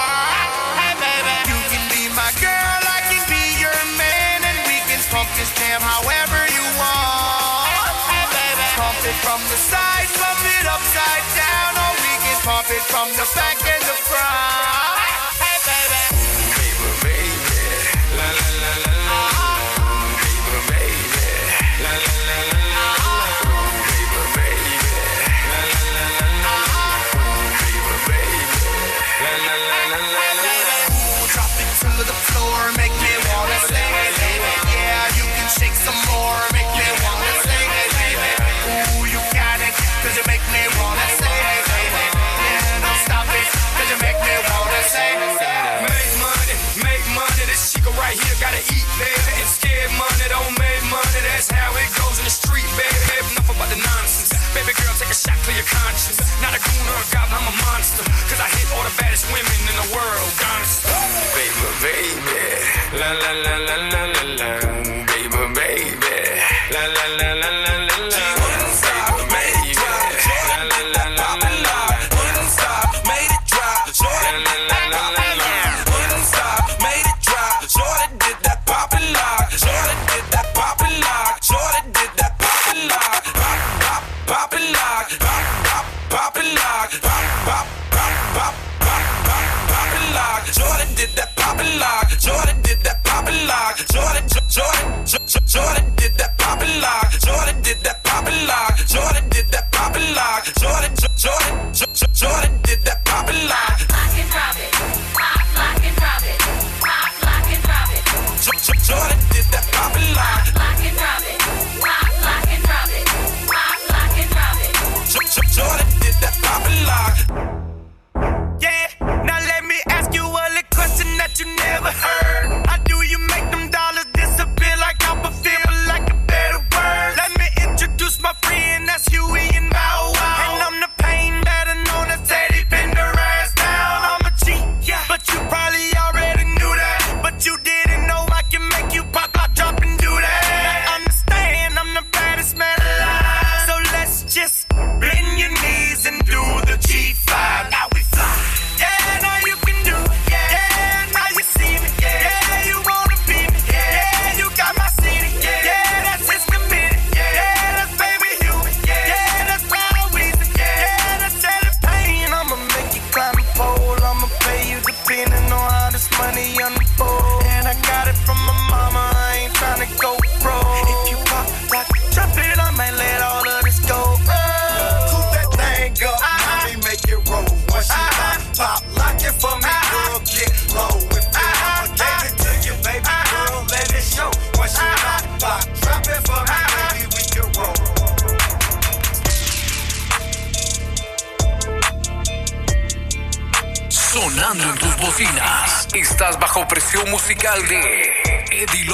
Hey, baby, you can be my girl, I can be your man, and we can pump this jam however you want. Hey, baby, pump it from the side, pump it upside down, or we can pump it from the back.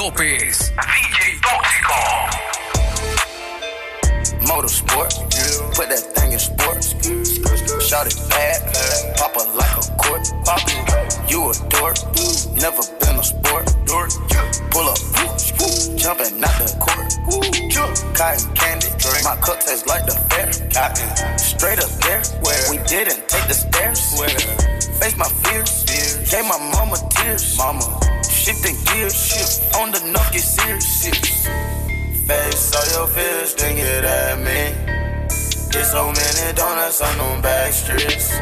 López. DJ Tóxico. Motorsport. Yeah. Put that thing in sports. Shout it bad. Pop it like a court. Pop it. You a dork. Never been a sport. Dork. Pull up. Jumping out the court. Cotton candy. My cup tastes like the fair. Straight up there. We didn't take the stairs. Face my fears. Gave my mama tears. Mama Shift the gear shift on the knock, series. serious. Face all your fears, then get at me. Get so many donuts on them back streets.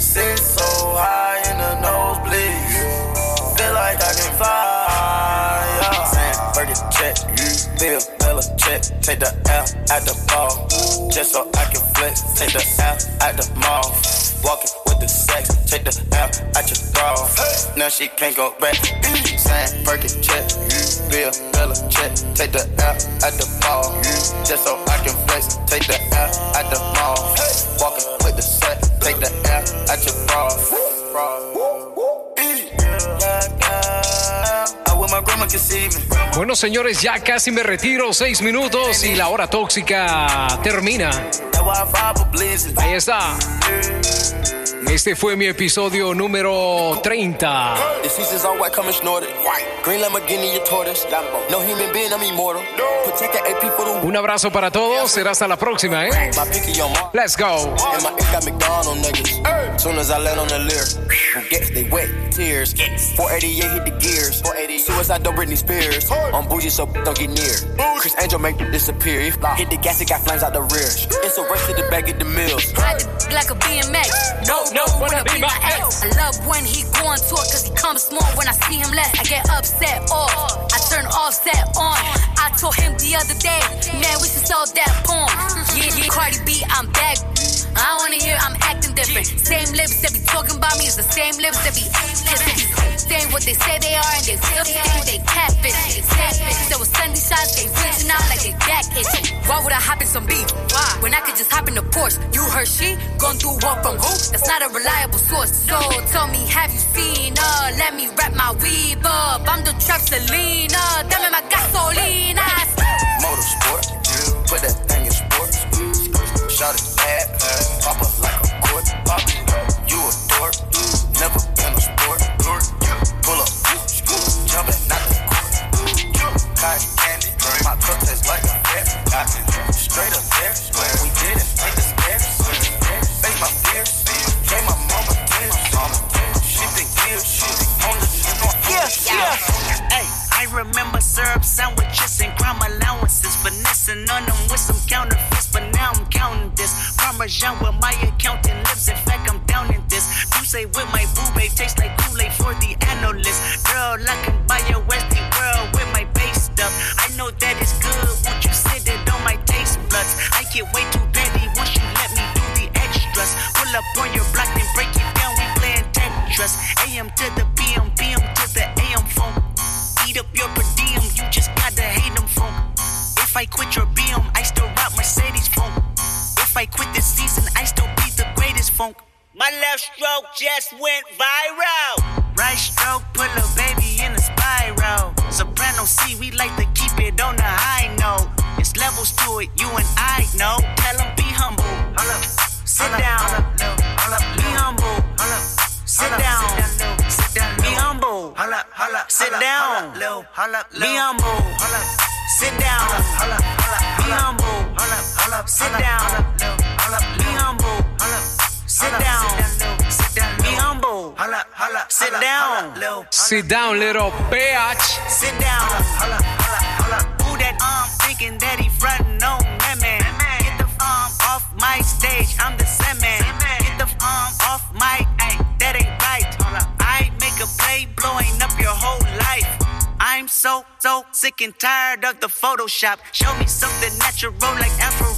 Sit so high in the nosebleeds. Feel like I can fly. Yeah. Saying, Fergie, check, you feel Bella, check. Take the L out the ball. Just so I can flex. Take the L out the mall. Walking with the sex. Take the L out your bra. Now she can't go back. Sign, Bueno, señores, ya casi me retiro. Seis minutos y la hora tóxica termina. Ahí está. Este fue mi episodio número 30. The seasons all white, coming snorted. Green Lamborghini, your tortoise. No human being, I'm immortal. Protect the AP for the Un abrazo para todos. Será hasta la próxima, ¿eh? My pinky on my Let's go. And my ink got McDonald niggas. Soon as I land on the leer, who gets they wet tears. 488 hit the gears. Suicide don't Britney Spears. I'm bougie, so don't get near. Chris Angel make it disappear. Hit the gas, it got flames out the rear. It's a race to the back of the mills. Ride the like a BMX. No, no, wanna be my ex. I love when he go on tour cause he comes small. When I see him less, I get upset off. I turn offset on. I told him the other day, man, we should sell that porn. Yeah, yeah, Cardi B, I'm back. I wanna hear I'm acting different. Same lips that be talking about me is the same lips that be kissing. Saying what they say they are and they still think they catfish. They catfish. There was Sunday shots, they reaching out like they back itching. Why would I hop in some beef? Why? When I could just hop in the Porsche. You heard she gone through what from who? That's not a reliable source. So tell me, have you seen her? Let me wrap my weave up. I'm the trap Selena. Dame my gasolina. Motorsport. Put that thing in sports. Shot it bad. Pop like a court. Pop. You a dork. Never been a sport. Pull up. Jumping out the court. Cotton candy. My cup tastes like a fair. Straight up there. We did it. Take the stairs. Face my fears. Gave my mama tears. She think gears. On the Yeah, yeah. Remember syrup sandwiches and crime allowances. Finessing on them with some counterfeits, but now I'm counting this. Parmesan with my accountant lives. In fact, I'm down in this. You say with my boo babe tastes like Kool-Aid for the analyst. Girl, I can buy your Westy world with my base stuff. I know that it's good. Won't you sit it on my taste buds? I get way too petty once you let me do the extras. Pull up on your block and break it down. We playing Tetris. AM to the stroke just went viral. Right stroke put a baby in a spiral. Soprano C, we like to keep it on the high note. It's levels to it, you and I know. Tell 'em be humble. Sit down. Be humble. Sit down. Be humble. Sit down. Be humble. Sit down. Be humble. Sit down. Sit down. Sit down, little bitch. Sit down. Who that um thinking that he frontin' on that man? Get the um off my stage, I'm the same man. Get the um off my ay, that ain't right. I make a play blowing up your whole life. I'm so so sick and tired of the Photoshop. Show me something natural like Afro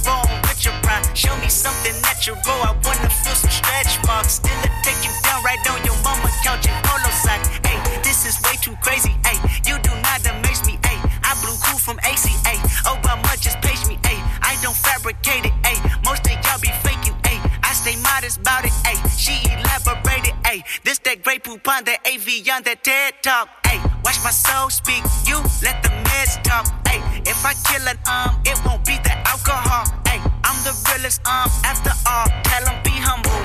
your pride. Show me something natural. I wanna feel some stretch marks. Still take you down right on your mama couch in polo sock. Hey, this is way too crazy. Hey, you do not amaze me. Hey, I blew cool from ACA. Obama just page me. Hey, I don't fabricate it. Hey, most of y'all be faking. Hey, I stay modest about it. Hey, she elaborated. Hey, this that great poop on that AV on that TED talk. Hey, watch my soul speak. You let the meds talk. Hey, if I kill it, um, it won't be the alcohol. I'm the realest, um, after all. Tell 'em be humble.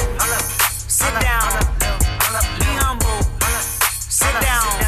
Sit down. Be humble. Sit down.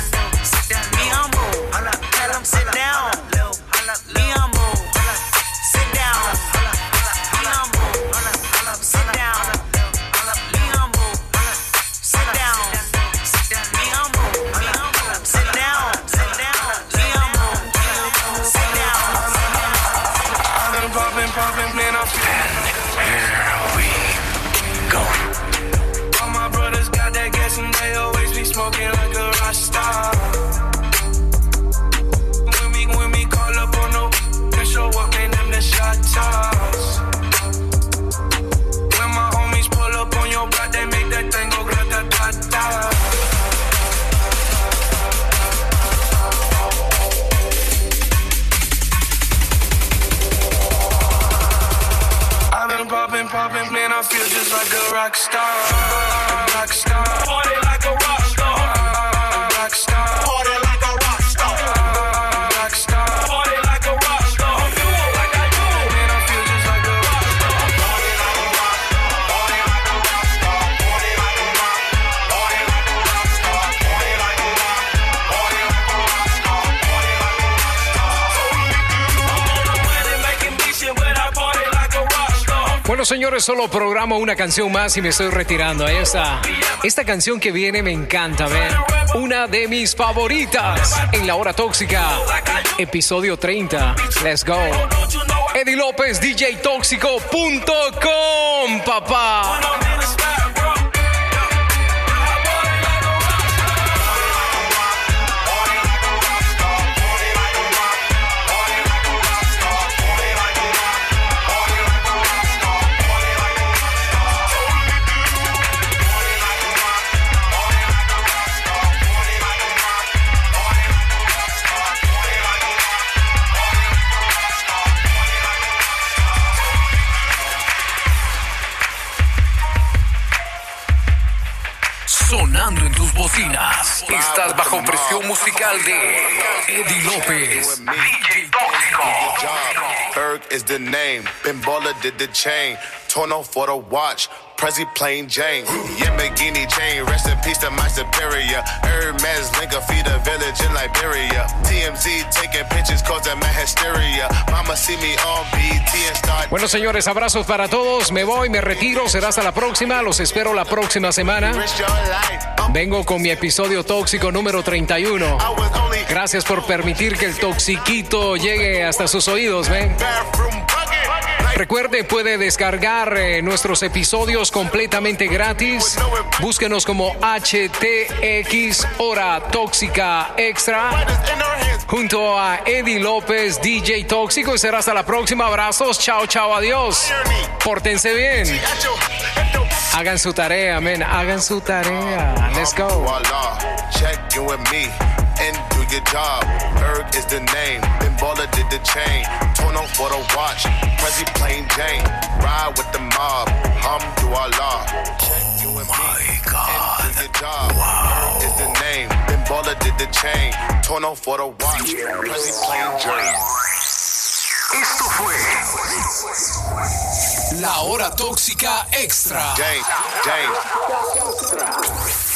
Popping, man, I feel just like a rock star. Señores, solo programo una canción más y me estoy retirando. Ahí está. Esta canción que viene me encanta, ¿ven? Una de mis favoritas en la hora tóxica. Episodio 30. Let's go. Eddie López, DJTóxico.com, papá. Estás bajo presión musical de Eddie López. DJ Tóxico. Berg is the name. Ben did the chain. Torno for the watch. Prezi plain Jane. Yamagini chain. Rest in peace to my superior. Hermes Linka feed a village in Liberia. TMZ taking pictures causing my hysteria. Mama see me on BT and start. Bueno, señores, abrazos para todos. Me voy, me retiro. Será hasta la próxima. Los espero la próxima semana. Vengo con mi episodio tóxico número 31. Gracias por permitir que el toxiquito llegue hasta sus oídos, ¿ven? Recuerde, puede descargar eh, nuestros episodios completamente gratis. Búsquenos como HTX Hora Tóxica Extra. Junto a Eddie López, DJ Tóxico. Y será hasta la próxima. Abrazos. Chao, chao, adiós. Pórtense bien. Hagan su tarea, men. Hagan su tarea. Let's go. Voila. Check in with me and do your job. Berg is the name. Baller did the chain. Torno for the watch. Prezi plain Jane. Ride with the mob. Alhamdulillah. Check in with me and do your job. Berg is the name. Baller did the chain. Torno for the watch. Prezi plain Jane. Esto fue La Hora Tóxica Extra.